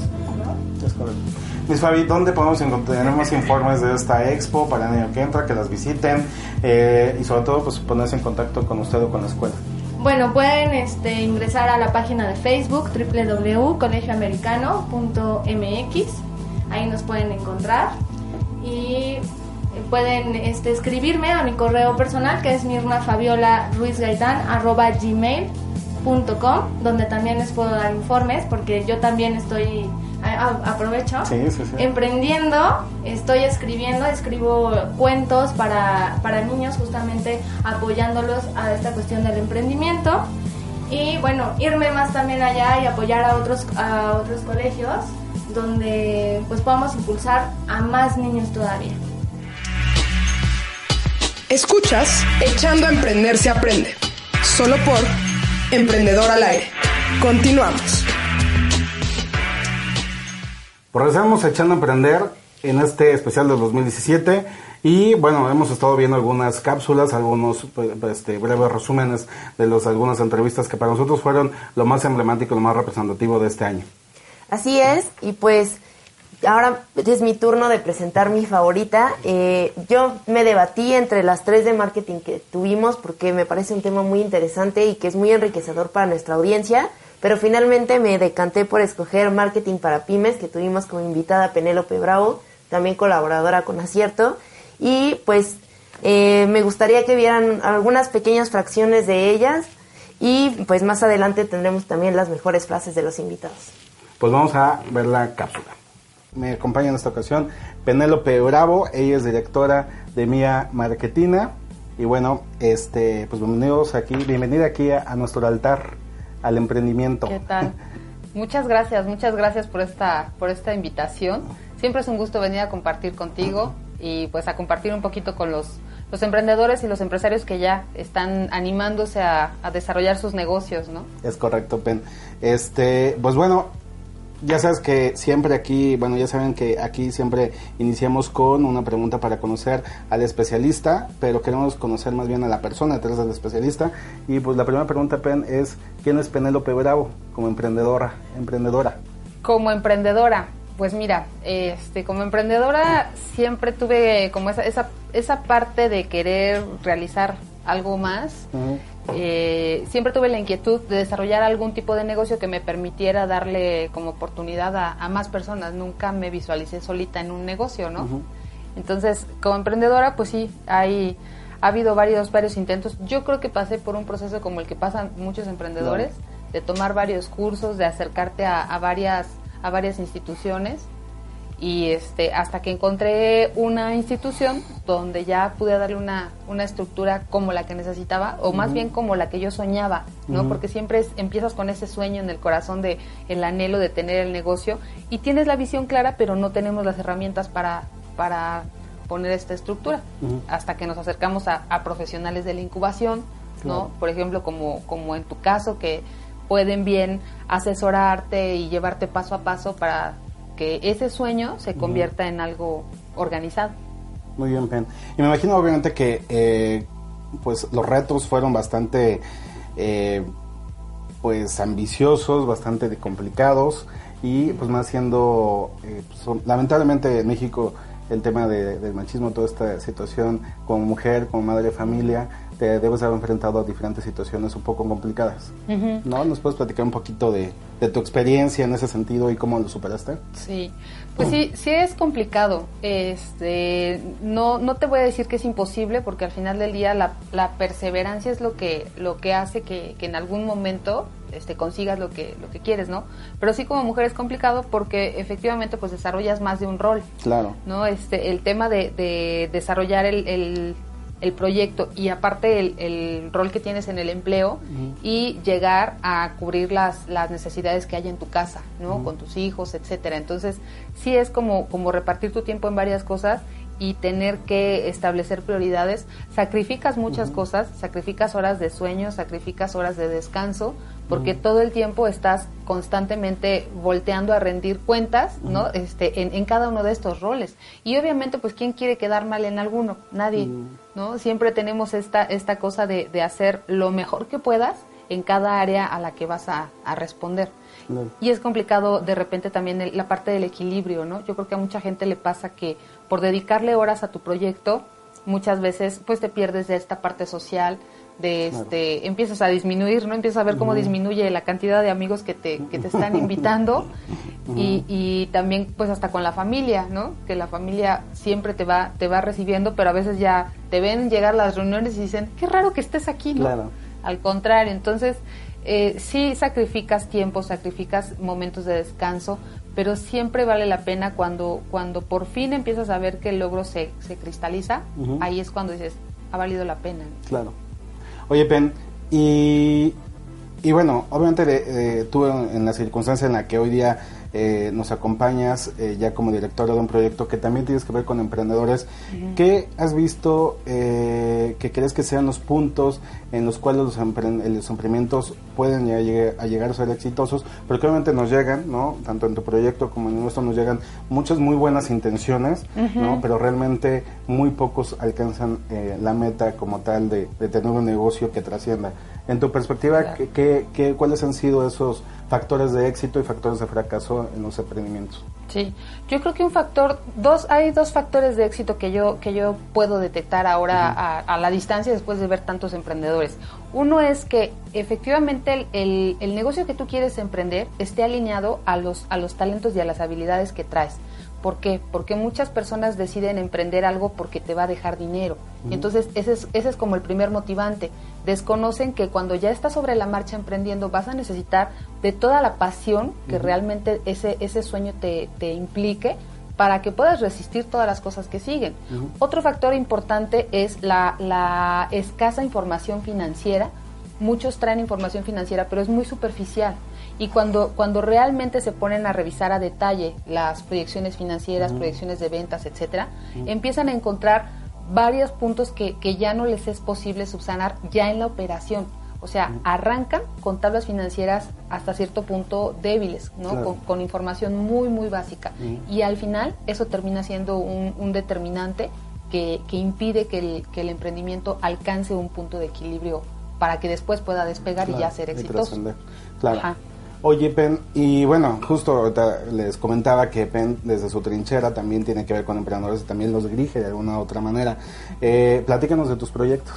¿no? Es correcto. Miss Fabi, ¿dónde podemos encontrar más informes de esta expo para el año que entra, que las visiten eh, y sobre todo pues ponerse en contacto con usted o con la escuela? Bueno, pueden este, ingresar a la página de Facebook www.colegioamericano.mx, ahí nos pueden encontrar. Y pueden este, escribirme a mi correo personal que es gmail.com donde también les puedo dar informes porque yo también estoy aprovecho emprendiendo estoy escribiendo escribo cuentos para, para niños justamente apoyándolos a esta cuestión del emprendimiento y bueno irme más también allá y apoyar a otros a otros colegios donde pues podamos impulsar a más niños todavía Escuchas Echando a Emprender se aprende. Solo por Emprendedor al aire. Continuamos. Pues regresamos Echando a Emprender en este especial del 2017 y bueno, hemos estado viendo algunas cápsulas, algunos pues, este, breves resúmenes de los, algunas entrevistas que para nosotros fueron lo más emblemático, lo más representativo de este año. Así es, y pues ahora es mi turno de presentar mi favorita. Eh, yo me debatí entre las tres de marketing que tuvimos porque me parece un tema muy interesante y que es muy enriquecedor para nuestra audiencia, pero finalmente me decanté por escoger marketing para pymes que tuvimos como invitada Penélope Bravo, también colaboradora con Acierto, y pues eh, me gustaría que vieran algunas pequeñas fracciones de ellas y pues más adelante tendremos también las mejores frases de los invitados. Pues vamos a ver la cápsula. Me acompaña en esta ocasión Penélope Bravo, ella es directora de Mía Marketina. Y bueno, este, pues bienvenidos aquí, bienvenida aquí a, nuestro altar, al emprendimiento. ¿Qué tal? muchas gracias, muchas gracias por esta, por esta invitación. Siempre es un gusto venir a compartir contigo y pues a compartir un poquito con los, los emprendedores y los empresarios que ya están animándose a, a desarrollar sus negocios, ¿no? Es correcto, Pen. Este, pues bueno, ya sabes que siempre aquí, bueno, ya saben que aquí siempre iniciamos con una pregunta para conocer al especialista, pero queremos conocer más bien a la persona detrás del especialista. Y pues la primera pregunta, Pen, es ¿quién es Penélope Bravo como emprendedora? emprendedora? Como emprendedora, pues mira, este, como emprendedora siempre tuve como esa, esa, esa parte de querer realizar algo más. Eh, siempre tuve la inquietud de desarrollar algún tipo de negocio que me permitiera darle como oportunidad a, más personas. Nunca me visualicé solita en un negocio, ¿no? Entonces, como emprendedora, pues sí, hay, ha habido varios, varios intentos. Yo creo que pasé por un proceso como el que pasan muchos emprendedores, de tomar varios cursos, de acercarte a, varias, a varias instituciones y este hasta que encontré una institución donde ya pude darle una, una estructura como la que necesitaba o más bien como la que yo soñaba no porque siempre empiezas con ese sueño en el corazón de el anhelo de tener el negocio y tienes la visión clara pero no tenemos las herramientas para para poner esta estructura hasta que nos acercamos a, profesionales de la incubación no por ejemplo como como en tu caso que pueden bien asesorarte y llevarte paso a paso para que ese sueño se convierta en algo organizado. Muy bien, Pen. Y me imagino obviamente que eh, pues los retos fueron bastante eh, pues ambiciosos, bastante complicados y pues más siendo eh, pues, lamentablemente en México el tema de, del machismo, toda esta situación como mujer, como madre de familia, te debes haber enfrentado a diferentes situaciones un poco complicadas. ¿No? ¿Nos puedes platicar un poquito de, tu experiencia en ese sentido y cómo lo superaste? Sí, pues sí, sí es complicado. Este, no, no te voy a decir que es imposible porque al final del día la, la perseverancia es lo que, lo que hace que, que en algún momento este, consigas lo que, lo que quieres, ¿no? Pero sí como mujer es complicado porque efectivamente pues desarrollas más de un rol. Claro. ¿No? Este, el tema de, de desarrollar el, el, proyecto y aparte el, el, rol que tienes en el empleo y llegar a cubrir las, las necesidades que hay en tu casa, ¿no? Con tus hijos, etcétera. Entonces, sí es como, como repartir tu tiempo en varias cosas y tener que establecer prioridades, sacrificas muchas cosas, sacrificas horas de sueño, sacrificas horas de descanso, porque todo el tiempo estás constantemente volteando a rendir cuentas, ¿no? Este, en, cada uno de estos roles. Y obviamente, pues, ¿quién quiere quedar mal en alguno? Nadie, ¿no? Siempre tenemos esta, esta cosa de, de, hacer lo mejor que puedas en cada área a la que vas a, responder. Y es complicado de repente también la parte del equilibrio, ¿no? Yo creo que a mucha gente le pasa que por dedicarle horas a tu proyecto, muchas veces pues te pierdes de esta parte social, de este, empiezas a disminuir, ¿no? Empiezas a ver cómo disminuye la cantidad de amigos que te, que te están invitando y, y, también pues hasta con la familia, ¿no? Que la familia siempre te va, te va recibiendo, pero a veces ya te ven llegar las reuniones y dicen, qué raro que estés aquí, ¿no? Al contrario, entonces eh, sí sacrificas tiempo, sacrificas momentos de descanso, pero siempre vale la pena cuando, cuando por fin empiezas a ver que el logro se, se cristaliza, ahí es cuando dices, ha valido la pena. Claro. Oye, Pen, y, y bueno, obviamente eh, tú en la circunstancia en la que hoy día eh, nos acompañas eh, ya como directora de un proyecto que también tienes que ver con emprendedores. ¿Qué has visto eh, que crees que sean los puntos en los cuales los, emprendimientos pueden llegar, a llegar a ser exitosos? Porque obviamente nos llegan, ¿no? Tanto en tu proyecto como en nuestro nos llegan muchas muy buenas intenciones, ¿no? Pero realmente muy pocos alcanzan la meta como tal de, tener un negocio que trascienda. En tu perspectiva, ¿qué, cuáles han sido esos factores de éxito y factores de fracaso en los emprendimientos. Sí, yo creo que un factor, dos, hay dos factores de éxito que yo, que yo puedo detectar ahora a, la distancia después de ver tantos emprendedores. Uno es que efectivamente el, el, negocio que tú quieres emprender esté alineado a los, a los talentos y a las habilidades que traes. ¿Por qué? Porque muchas personas deciden emprender algo porque te va a dejar dinero. Y entonces ese es, ese es como el primer motivante. Desconocen que cuando ya estás sobre la marcha emprendiendo vas a necesitar de toda la pasión que realmente ese, ese sueño te, te, implique para que puedas resistir todas las cosas que siguen. Otro factor importante es la, la escasa información financiera. Muchos traen información financiera, pero es muy superficial y cuando, cuando realmente se ponen a revisar a detalle las proyecciones financieras, proyecciones de ventas, etcétera, empiezan a encontrar varios puntos que, que, ya no les es posible subsanar ya en la operación. O sea, arrancan con tablas financieras hasta cierto punto débiles, ¿no? Con, información muy, muy básica. Y al final eso termina siendo un, determinante que, que impide que el, que el, emprendimiento alcance un punto de equilibrio para que después pueda despegar y ya ser exitoso. Claro. Oye, Pen, y bueno, justo les comentaba que Pen desde su trinchera también tiene que ver con emprendedores y también los dirige de alguna u otra manera. Eh, platícanos de tus proyectos.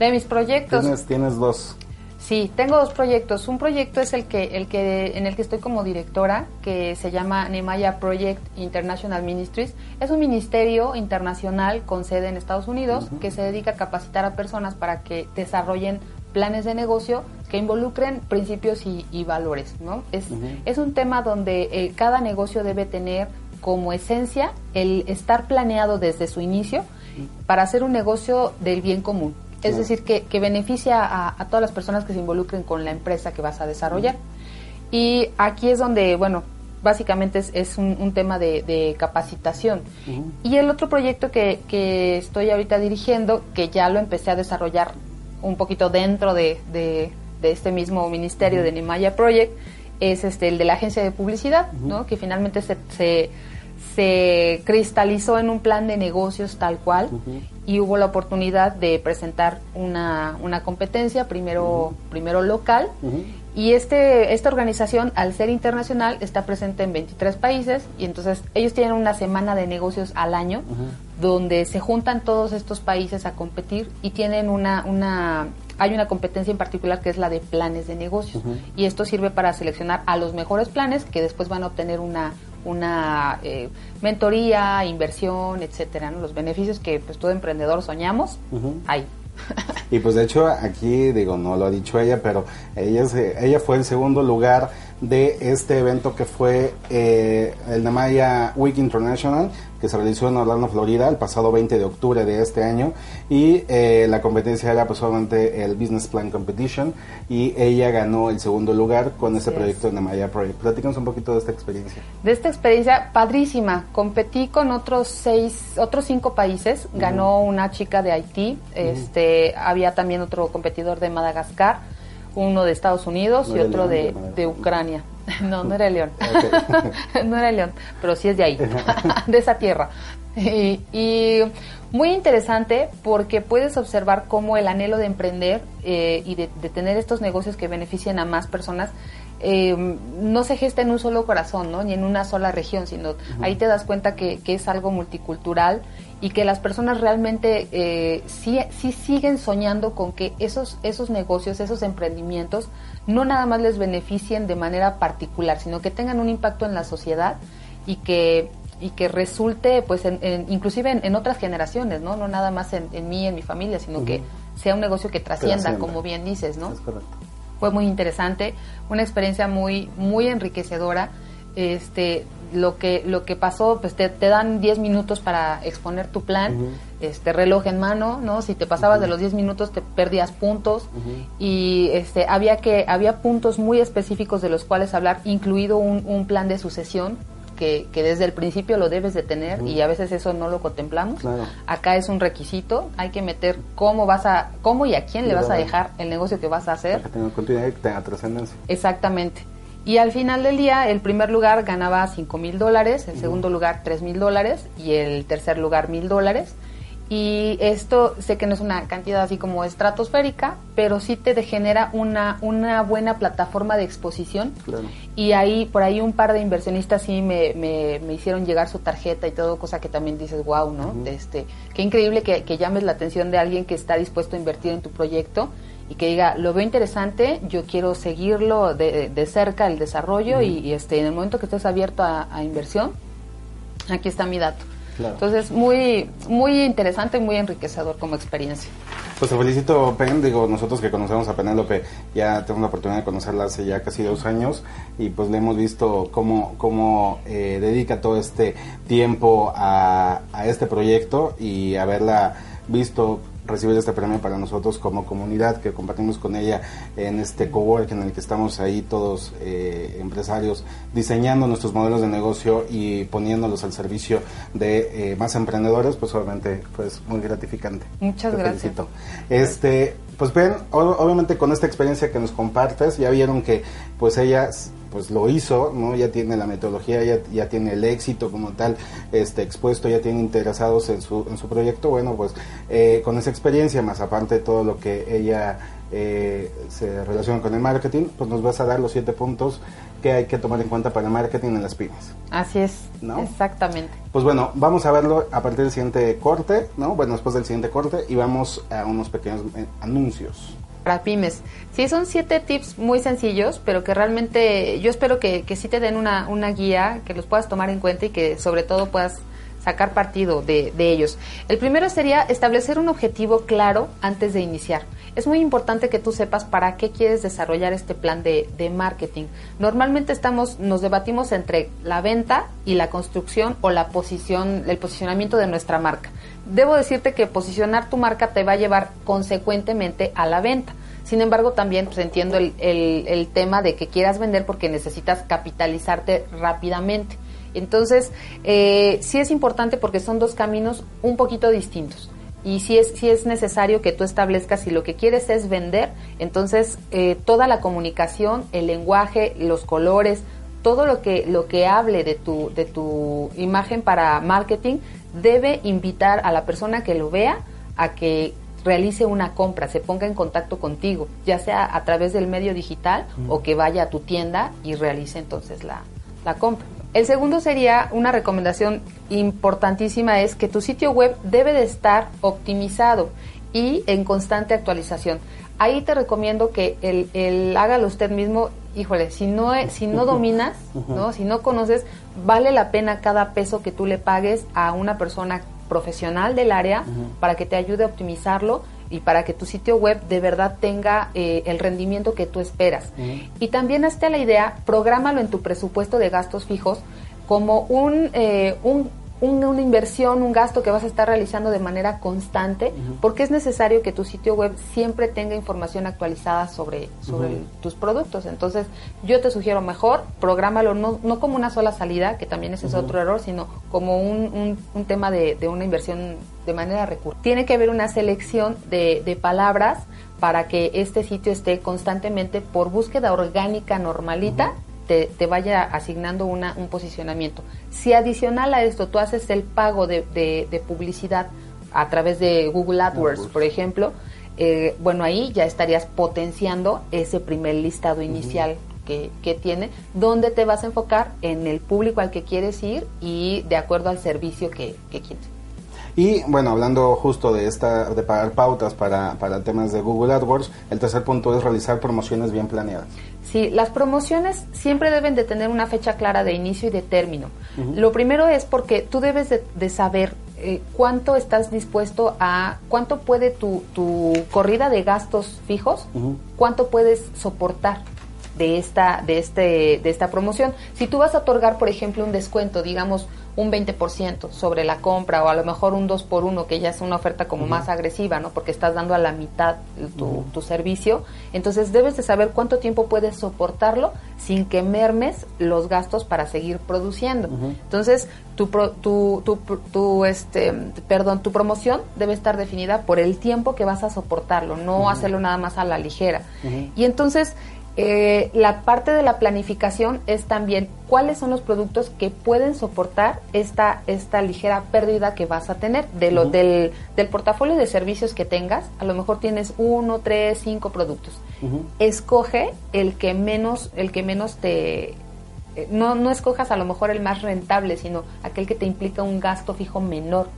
De mis proyectos. Tienes, tienes dos. Sí, tengo dos proyectos. Un proyecto es el que, el que, en el que estoy como directora, que se llama Nemaya Project International Ministries. Es un ministerio internacional con sede en Estados Unidos que se dedica a capacitar a personas para que desarrollen planes de negocio que involucren principios y, valores, ¿no? Es, es un tema donde eh, cada negocio debe tener como esencia el estar planeado desde su inicio para hacer un negocio del bien común. Es decir, que, que beneficia a, todas las personas que se involucren con la empresa que vas a desarrollar. Y aquí es donde, bueno, básicamente es, un, tema de, capacitación. Y el otro proyecto que, que, estoy ahorita dirigiendo, que ya lo empecé a desarrollar un poquito dentro de, de, este mismo ministerio de Nimaya Project, es este el de la agencia de publicidad, ¿no? que finalmente se, se se cristalizó en un plan de negocios tal cual y hubo la oportunidad de presentar una, una competencia, primero, primero local, y este, esta organización, al ser internacional, está presente en 23 países y entonces ellos tienen una semana de negocios al año donde se juntan todos estos países a competir y tienen una, una hay una competencia en particular que es la de planes de negocios. Y esto sirve para seleccionar a los mejores planes que después van a obtener una, una eh, mentoría, inversión, etcétera, los beneficios que pues todo emprendedor soñamos, hay. Y pues de hecho aquí digo no lo ha dicho ella, pero ella ella fue el segundo lugar de este evento que fue eh, el Namaya Week International que se realizó en Orlando, Florida, el pasado 20 de octubre de este año. Y eh, la competencia era pues el Business Plan Competition y ella ganó el segundo lugar con ese proyecto de Namaya Project. Platícanos un poquito de esta experiencia. De esta experiencia padrísima. Competí con otros seis, otros cinco países. Ganó una chica de Haití. Este, había también otro competidor de Madagascar uno de Estados Unidos y otro de, de, Ucrania. No, no era León. no era León, pero sí es de ahí, de esa tierra. Y, muy interesante porque puedes observar cómo el anhelo de emprender eh, y de, tener estos negocios que beneficien a más personas eh, no se gesta en un solo corazón, ¿no? ni en una sola región, sino ahí te das cuenta que, que, es algo multicultural y que las personas realmente eh, sí, sí siguen soñando con que esos, esos negocios, esos emprendimientos, no nada más les beneficien de manera particular, sino que tengan un impacto en la sociedad y que y que resulte, pues, en, inclusive en, otras generaciones, ¿no? No nada más en, mí, en mi familia, sino que sea un negocio que trascienda, como bien dices, ¿no? Fue muy interesante, una experiencia muy, muy enriquecedora. Este, lo que lo que pasó pues te, dan 10 minutos para exponer tu plan este reloj en mano no si te pasabas de los 10 minutos te perdías puntos. Y este había que había puntos muy específicos de los cuales hablar incluido un, plan de sucesión que, que, desde el principio lo debes de tener y a veces eso no lo contemplamos. Acá es un requisito hay que meter cómo vas a cómo y a quién le vas a dejar el negocio que vas a hacer. para que tenga continuidad y tenga trascendencia exactamente y al final del día, el primer lugar ganaba 5 mil dólares, el segundo lugar 3 mil dólares y el tercer lugar mil dólares. Y esto sé que no es una cantidad así como estratosférica, pero sí te genera una, una buena plataforma de exposición. Y ahí, por ahí un par de inversionistas sí me, me, hicieron llegar su tarjeta y todo, cosa que también dices, wow, ¿no? este, qué increíble que, que llames la atención de alguien que está dispuesto a invertir en tu proyecto y que diga, lo veo interesante, yo quiero seguirlo de, de cerca el desarrollo y, este en el momento que estés abierto a, inversión, aquí está mi dato. Entonces, muy, muy interesante, muy enriquecedor como experiencia. Pues te felicito, Pen. Digo, nosotros que conocemos a Penélope, ya tenemos la oportunidad de conocerla hace ya casi dos años y pues le hemos visto cómo, cómo eh, dedica todo este tiempo a, a este proyecto y haberla visto recibir este premio para nosotros como comunidad que compartimos con ella en este cowork en el que estamos ahí todos eh, empresarios diseñando nuestros modelos de negocio y poniéndolos al servicio de eh, más emprendedores, pues obviamente pues muy gratificante. Muchas gracias. Este, pues ven, obviamente con esta experiencia que nos compartes, ya vieron que pues ella pues lo hizo, ¿no? Ya tiene la metodología, ya, ya tiene el éxito como tal este expuesto, ya tiene interesados en su, en su proyecto. Bueno, pues eh, con esa experiencia, más aparte de todo lo que ella eh, se relaciona con el marketing, pues nos vas a dar los siete puntos que hay que tomar en cuenta para el marketing en las pymes. Así es, ¿no? exactamente. Pues bueno, vamos a verlo a partir del siguiente corte, ¿no? Bueno, después del siguiente corte y vamos a unos pequeños eh, anuncios para pymes. Sí, son siete tips muy sencillos, pero que realmente yo espero que, que sí te den una, una guía, que los puedas tomar en cuenta y que sobre todo puedas sacar partido de, de, ellos. El primero sería establecer un objetivo claro antes de iniciar. Es muy importante que tú sepas para qué quieres desarrollar este plan de, de marketing. Normalmente estamos, nos debatimos entre la venta y la construcción o la posición, el posicionamiento de nuestra marca. Debo decirte que posicionar tu marca te va a llevar consecuentemente a la venta. Sin embargo, también pues, entiendo el, el, tema de que quieras vender porque necesitas capitalizarte rápidamente. Entonces, eh, sí es importante porque son dos caminos un poquito distintos. Y si es, si es necesario que tú establezcas si lo que quieres es vender, entonces eh, toda la comunicación, el lenguaje, los colores, todo lo que, lo que hable de tu, de tu imagen para marketing debe invitar a la persona que lo vea a que realice una compra, se ponga en contacto contigo, ya sea a través del medio digital o que vaya a tu tienda y realice entonces la, la compra. El segundo sería una recomendación importantísima es que tu sitio web debe de estar optimizado y en constante actualización. Ahí te recomiendo que el, el hágalo usted mismo. Híjole, si no, si no dominas, ¿no? si no conoces, vale la pena cada peso que tú le pagues a una persona profesional del área para que te ayude a optimizarlo y para que tu sitio web de verdad tenga eh, el rendimiento que tú esperas. Y también hazte la idea, prográmalo en tu presupuesto de gastos fijos como un, eh, un una inversión, un gasto que vas a estar realizando de manera constante, porque es necesario que tu sitio web siempre tenga información actualizada sobre, sobre tus productos. Entonces, yo te sugiero mejor, prográmalo no, no como una sola salida, que también ese es otro error, sino como un, un, tema de, de, una inversión de manera recurrente. Tiene que haber una selección de, de palabras para que este sitio esté constantemente por búsqueda orgánica normalita te, vaya asignando una, un posicionamiento. Si adicional a esto tú haces el pago de, de, publicidad a través de Google AdWords, por ejemplo, eh, bueno, ahí ya estarías potenciando ese primer listado inicial que, que, tiene, donde te vas a enfocar en el público al que quieres ir y de acuerdo al servicio que, que quieres. Y bueno, hablando justo de esta de pagar pautas para, para temas de Google AdWords, el tercer punto es realizar promociones bien planeadas. Sí, las promociones siempre deben de tener una fecha clara de inicio y de término. Lo primero es porque tú debes de, saber eh, cuánto estás dispuesto a, cuánto puede tu, tu corrida de gastos fijos, cuánto puedes soportar de esta, de este, de esta promoción. Si tú vas a otorgar, por ejemplo, un descuento, digamos, un 20% sobre la compra o a lo mejor un 2 por 1 que ya es una oferta como más agresiva, ¿no? Porque estás dando a la mitad tu, tu, servicio. Entonces debes de saber cuánto tiempo puedes soportarlo sin que mermes los gastos para seguir produciendo. Entonces, tu, tu, tu, tu, este, perdón, tu promoción debe estar definida por el tiempo que vas a soportarlo, no hacerlo nada más a la ligera. Y entonces, eh, la parte de la planificación es también cuáles son los productos que pueden soportar esta, esta ligera pérdida que vas a tener de lo, del, del, portafolio de servicios que tengas. A lo mejor tienes uno, tres, cinco productos. Escoge el que menos, el que menos te, no, no escojas a lo mejor el más rentable, sino aquel que te implica un gasto fijo menor,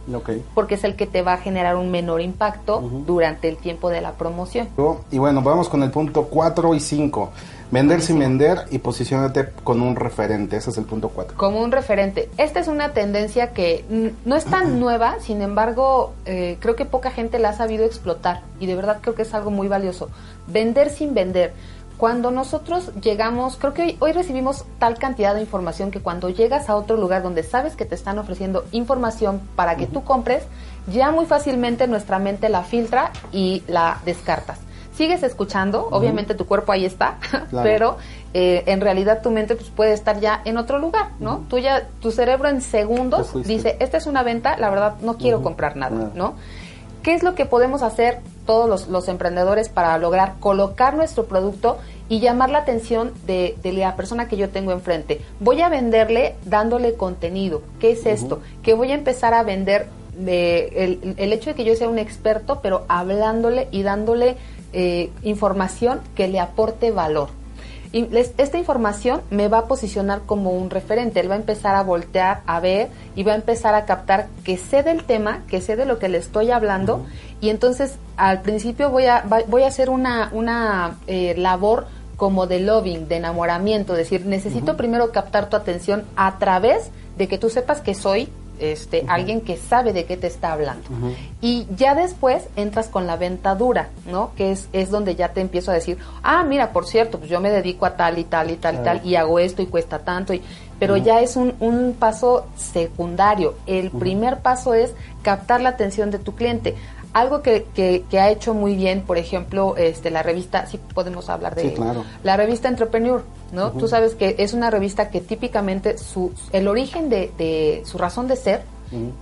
porque es el que te va a generar un menor impacto durante el tiempo de la promoción. Y bueno, vamos con el punto 4 y 5. Vender sin vender y posicionarte con un referente. Ese es el punto 4. Como un referente. Esta es una tendencia que no es tan nueva, sin embargo, eh, creo que poca gente la ha sabido explotar y de verdad creo que es algo muy valioso. Vender sin vender cuando nosotros llegamos, creo que hoy, recibimos tal cantidad de información que cuando llegas a otro lugar donde sabes que te están ofreciendo información para que tú compres, ya muy fácilmente nuestra mente la filtra y la descartas. Sigues escuchando, obviamente tu cuerpo ahí está, pero eh, en realidad tu mente pues, puede estar ya en otro lugar, ¿no? Tú ya, tu cerebro en segundos dice, esta es una venta, la verdad no quiero comprar nada, ¿no? ¿Qué es lo que podemos hacer todos los, emprendedores para lograr colocar nuestro producto y llamar la atención de, la persona que yo tengo enfrente? Voy a venderle dándole contenido. ¿Qué es esto? Que voy a empezar a vender de el, hecho de que yo sea un experto, pero hablándole y dándole eh, información que le aporte valor. Y esta información me va a posicionar como un referente. Él va a empezar a voltear, a ver y va a empezar a captar que sé del tema, que sé de lo que le estoy hablando. Y entonces al principio voy a, voy a hacer una, una eh, labor como de loving, de enamoramiento. Es decir, necesito primero captar tu atención a través de que tú sepas que soy este, alguien que sabe de qué te está hablando. Y ya después entras con la venta dura, ¿no? Que es, es donde ya te empiezo a decir, ah, mira, por cierto, pues yo me dedico a tal y tal y tal y tal y hago esto y cuesta tanto. Y, pero ya es un, un, paso secundario. El primer paso es captar la atención de tu cliente algo que, que, ha hecho muy bien, por ejemplo, este, la revista, sí podemos hablar de la revista Entrepreneur, ¿no? Tú sabes que es una revista que típicamente su, el origen de, de su razón de ser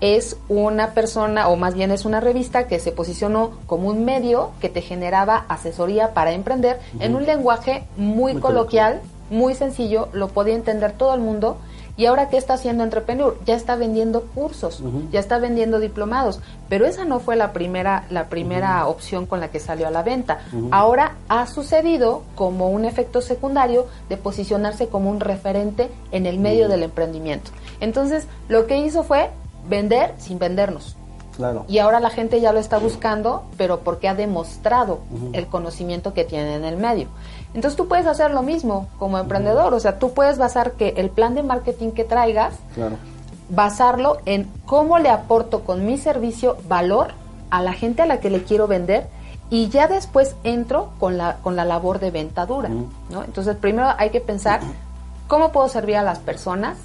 es una persona, o más bien es una revista que se posicionó como un medio que te generaba asesoría para emprender en un lenguaje muy, coloquial, muy sencillo, lo podía entender todo el mundo y ahora, ¿qué está haciendo Entrepreneur? Ya está vendiendo cursos, ya está vendiendo diplomados, pero esa no fue la primera, la primera opción con la que salió a la venta. Ahora ha sucedido como un efecto secundario de posicionarse como un referente en el medio del emprendimiento. Entonces, lo que hizo fue vender sin vendernos. Claro. Y ahora la gente ya lo está buscando, pero porque ha demostrado el conocimiento que tiene en el medio. Entonces tú puedes hacer lo mismo como emprendedor, o sea, tú puedes basar que el plan de marketing que traigas, basarlo en cómo le aporto con mi servicio valor a la gente a la que le quiero vender y ya después entro con la, con la labor de venta dura, ¿no? Entonces primero hay que pensar cómo puedo servir a las personas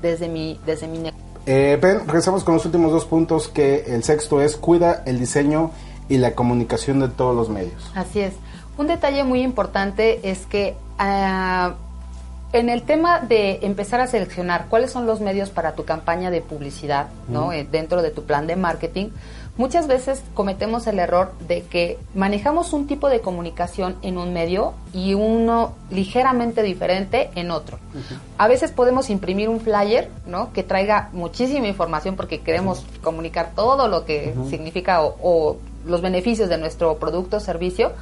desde mi, desde mi negocio. Eh, regresamos con los últimos dos puntos, que el sexto es cuida el diseño y la comunicación de todos los medios. Así es. Un detalle muy importante es que ah, en el tema de empezar a seleccionar cuáles son los medios para tu campaña de publicidad, ¿no? Eh, dentro de tu plan de marketing, muchas veces cometemos el error de que manejamos un tipo de comunicación en un medio y uno ligeramente diferente en otro. A veces podemos imprimir un flyer, ¿no? Que traiga muchísima información porque queremos comunicar todo lo que significa o, o los beneficios de nuestro producto o servicio,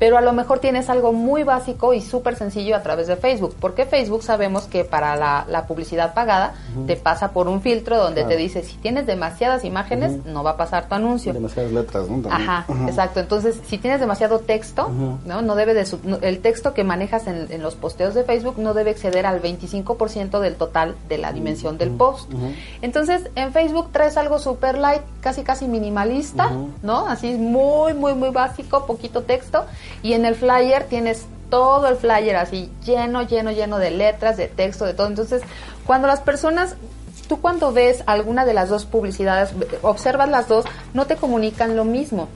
pero a lo mejor tienes algo muy básico y súper sencillo a través de Facebook, porque Facebook sabemos que para la, publicidad pagada te pasa por un filtro donde te dice si tienes demasiadas imágenes no va a pasar tu anuncio. Demasiadas letras, ¿no? Ajá, exacto. Entonces, si tienes demasiado texto, ¿no? No debe de el texto que manejas en, los posteos de Facebook no debe exceder al 25% del total de la dimensión del post. Entonces, en Facebook traes algo súper light, casi casi minimalista, ¿no? Así muy muy muy básico, poquito texto y en el flyer tienes todo el flyer así lleno, lleno, lleno de letras, de texto, de todo. Entonces, cuando las personas, tú cuando ves alguna de las dos publicidades, observas las dos, no te comunican lo mismo.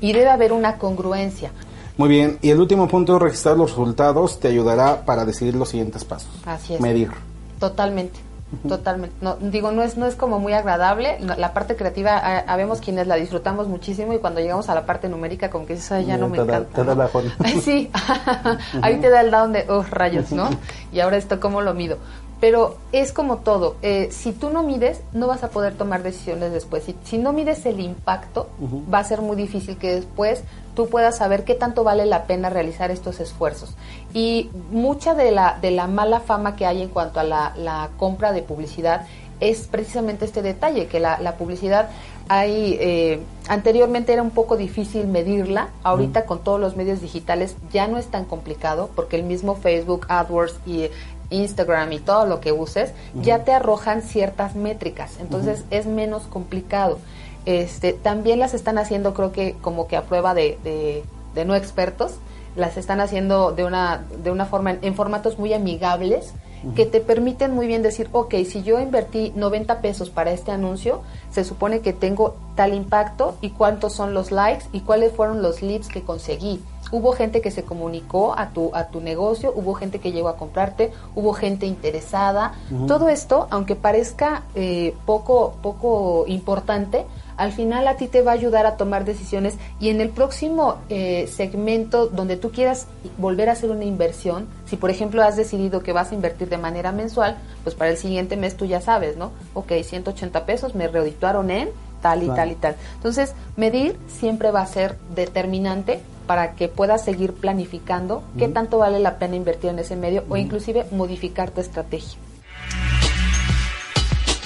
Y debe haber una congruencia. Muy bien, y el último punto, registrar los resultados, te ayudará para decidir los siguientes pasos. Así es. Medir. Totalmente. Totalmente. No, digo, no es, no es como muy agradable. La parte creativa, habemos quienes la disfrutamos muchísimo y cuando llegamos a la parte numérica, como que eso ya no me encanta. te da la sí, ahí te da el down de, oh, rayos, ¿no? Y ahora esto, ¿cómo lo mido? Pero es como todo, eh, si tú no mides, no vas a poder tomar decisiones después. Si, si no mides el impacto, va a ser muy difícil que después tú puedas saber qué tanto vale la pena realizar estos esfuerzos. Y mucha de la, de la mala fama que hay en cuanto a la, la compra de publicidad es precisamente este detalle, que la, la publicidad hay, eh, anteriormente era un poco difícil medirla, ahorita con todos los medios digitales ya no es tan complicado porque el mismo Facebook, AdWords y Instagram y todo lo que uses, ya te arrojan ciertas métricas, entonces es menos complicado. Este, también las están haciendo, creo que como que a prueba de, de, no expertos, las están haciendo de una, de una forma, en, formatos muy amigables, que te permiten muy bien decir, ok, si yo invertí 90 pesos para este anuncio, se supone que tengo tal impacto y cuántos son los likes y cuáles fueron los leads que conseguí hubo gente que se comunicó a tu, a tu negocio, hubo gente que llegó a comprarte, hubo gente interesada. Todo esto, aunque parezca eh, poco, poco importante, al final a ti te va a ayudar a tomar decisiones y en el próximo eh, segmento donde tú quieras volver a hacer una inversión, si por ejemplo has decidido que vas a invertir de manera mensual, pues para el siguiente mes tú ya sabes, ¿no? Ok, 180 pesos me reedituaron en tal y tal y tal. Entonces, medir siempre va a ser determinante para que puedas seguir planificando qué tanto vale la pena invertir en ese medio o inclusive modificar tu estrategia.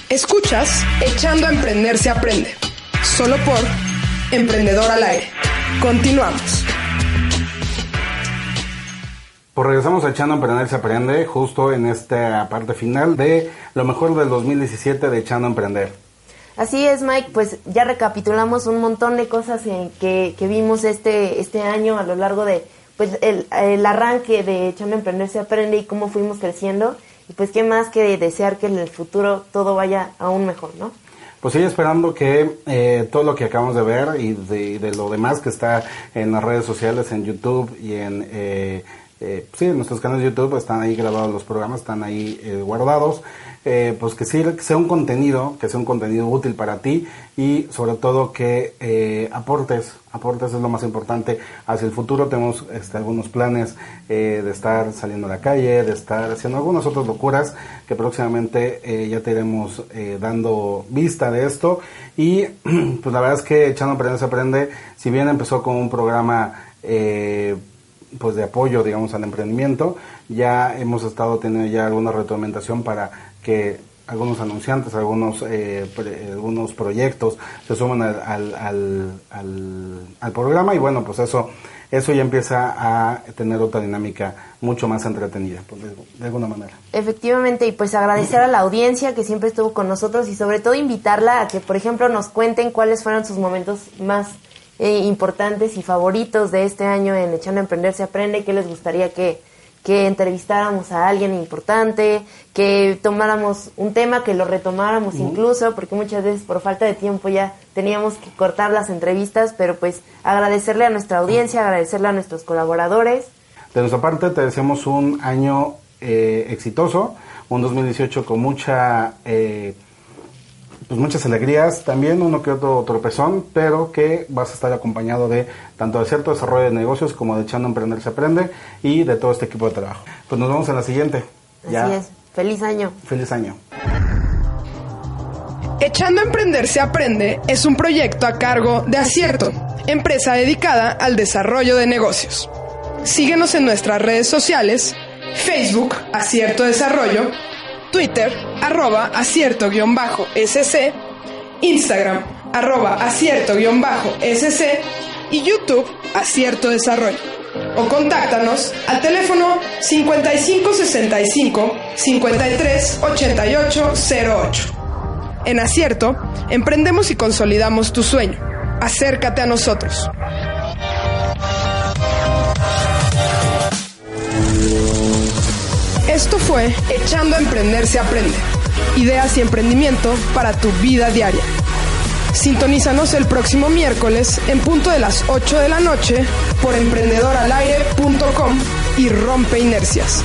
Escuchas Echando a Emprender se aprende, solo por Emprendedor al aire. Continuamos. Pues regresamos a Echando a Emprender se aprende justo en esta parte final de lo mejor del 2017 de Echando a Emprender. Así es, Mike, pues ya recapitulamos un montón de cosas que, que vimos este, este año a lo largo de pues el, el arranque de Echando a Emprender se aprende y cómo fuimos creciendo y pues qué más que desear que en el futuro todo vaya aún mejor, ¿no? Pues sigue esperando que eh, todo lo que acabamos de ver y de, lo demás que está en las redes sociales, en YouTube y en... Eh, eh, sí, en nuestros canales de YouTube están ahí grabados los programas, están ahí eh, guardados. Eh, pues que, sea un contenido, que sea un contenido útil para ti y sobre todo que eh, aportes, aportes es lo más importante. Hacia el futuro tenemos este, algunos planes de estar saliendo a la calle, de estar haciendo algunas otras locuras que próximamente ya te iremos dando vista de esto. Y pues la verdad es que Echando Aprender se Aprende, si bien empezó con un programa... Eh, pues de apoyo, digamos, al emprendimiento. Ya hemos estado teniendo ya alguna retroalimentación para que algunos anunciantes, algunos eh, algunos proyectos se suman al, al, al, programa y bueno, pues eso eso ya empieza a tener otra dinámica mucho más entretenida, pues, de, alguna manera. Efectivamente, y pues agradecer a la audiencia que siempre estuvo con nosotros y sobre todo invitarla a que, por ejemplo, nos cuenten cuáles fueron sus momentos más eh, importantes y favoritos de este año en Echando a Emprender se Aprende, que les gustaría que, que entrevistáramos a alguien importante, que tomáramos un tema, que lo retomáramos incluso, porque muchas veces por falta de tiempo ya teníamos que cortar las entrevistas, pero pues agradecerle a nuestra audiencia, agradecerle a nuestros colaboradores. De nuestra parte te deseamos un año eh, exitoso, un 2018 con mucha... Eh, pues muchas alegrías, también uno que otro tropezón, pero que vas a estar acompañado de tanto de cierto desarrollo de negocios como de Echando a Emprender se Aprende y de todo este equipo de trabajo. Pues nos vemos en la siguiente. Así es. Feliz año. Feliz año. Echando a Emprender se Aprende es un proyecto a cargo de Acierto, empresa dedicada al desarrollo de negocios. Síguenos en nuestras redes sociales, Facebook, Acierto Desarrollo, Twitter, arroba acierto-sc, Instagram, arroba acierto-sc y YouTube, acierto desarrollo. O contáctanos al teléfono 5565 53 88 08. En Acierto, emprendemos y consolidamos tu sueño. Acércate a nosotros. Esto fue Echando a Emprender se aprende. Ideas y emprendimiento para tu vida diaria. Sintonízanos el próximo miércoles en punto de las 8 de la noche por emprendedoralaire.com y rompe inercias.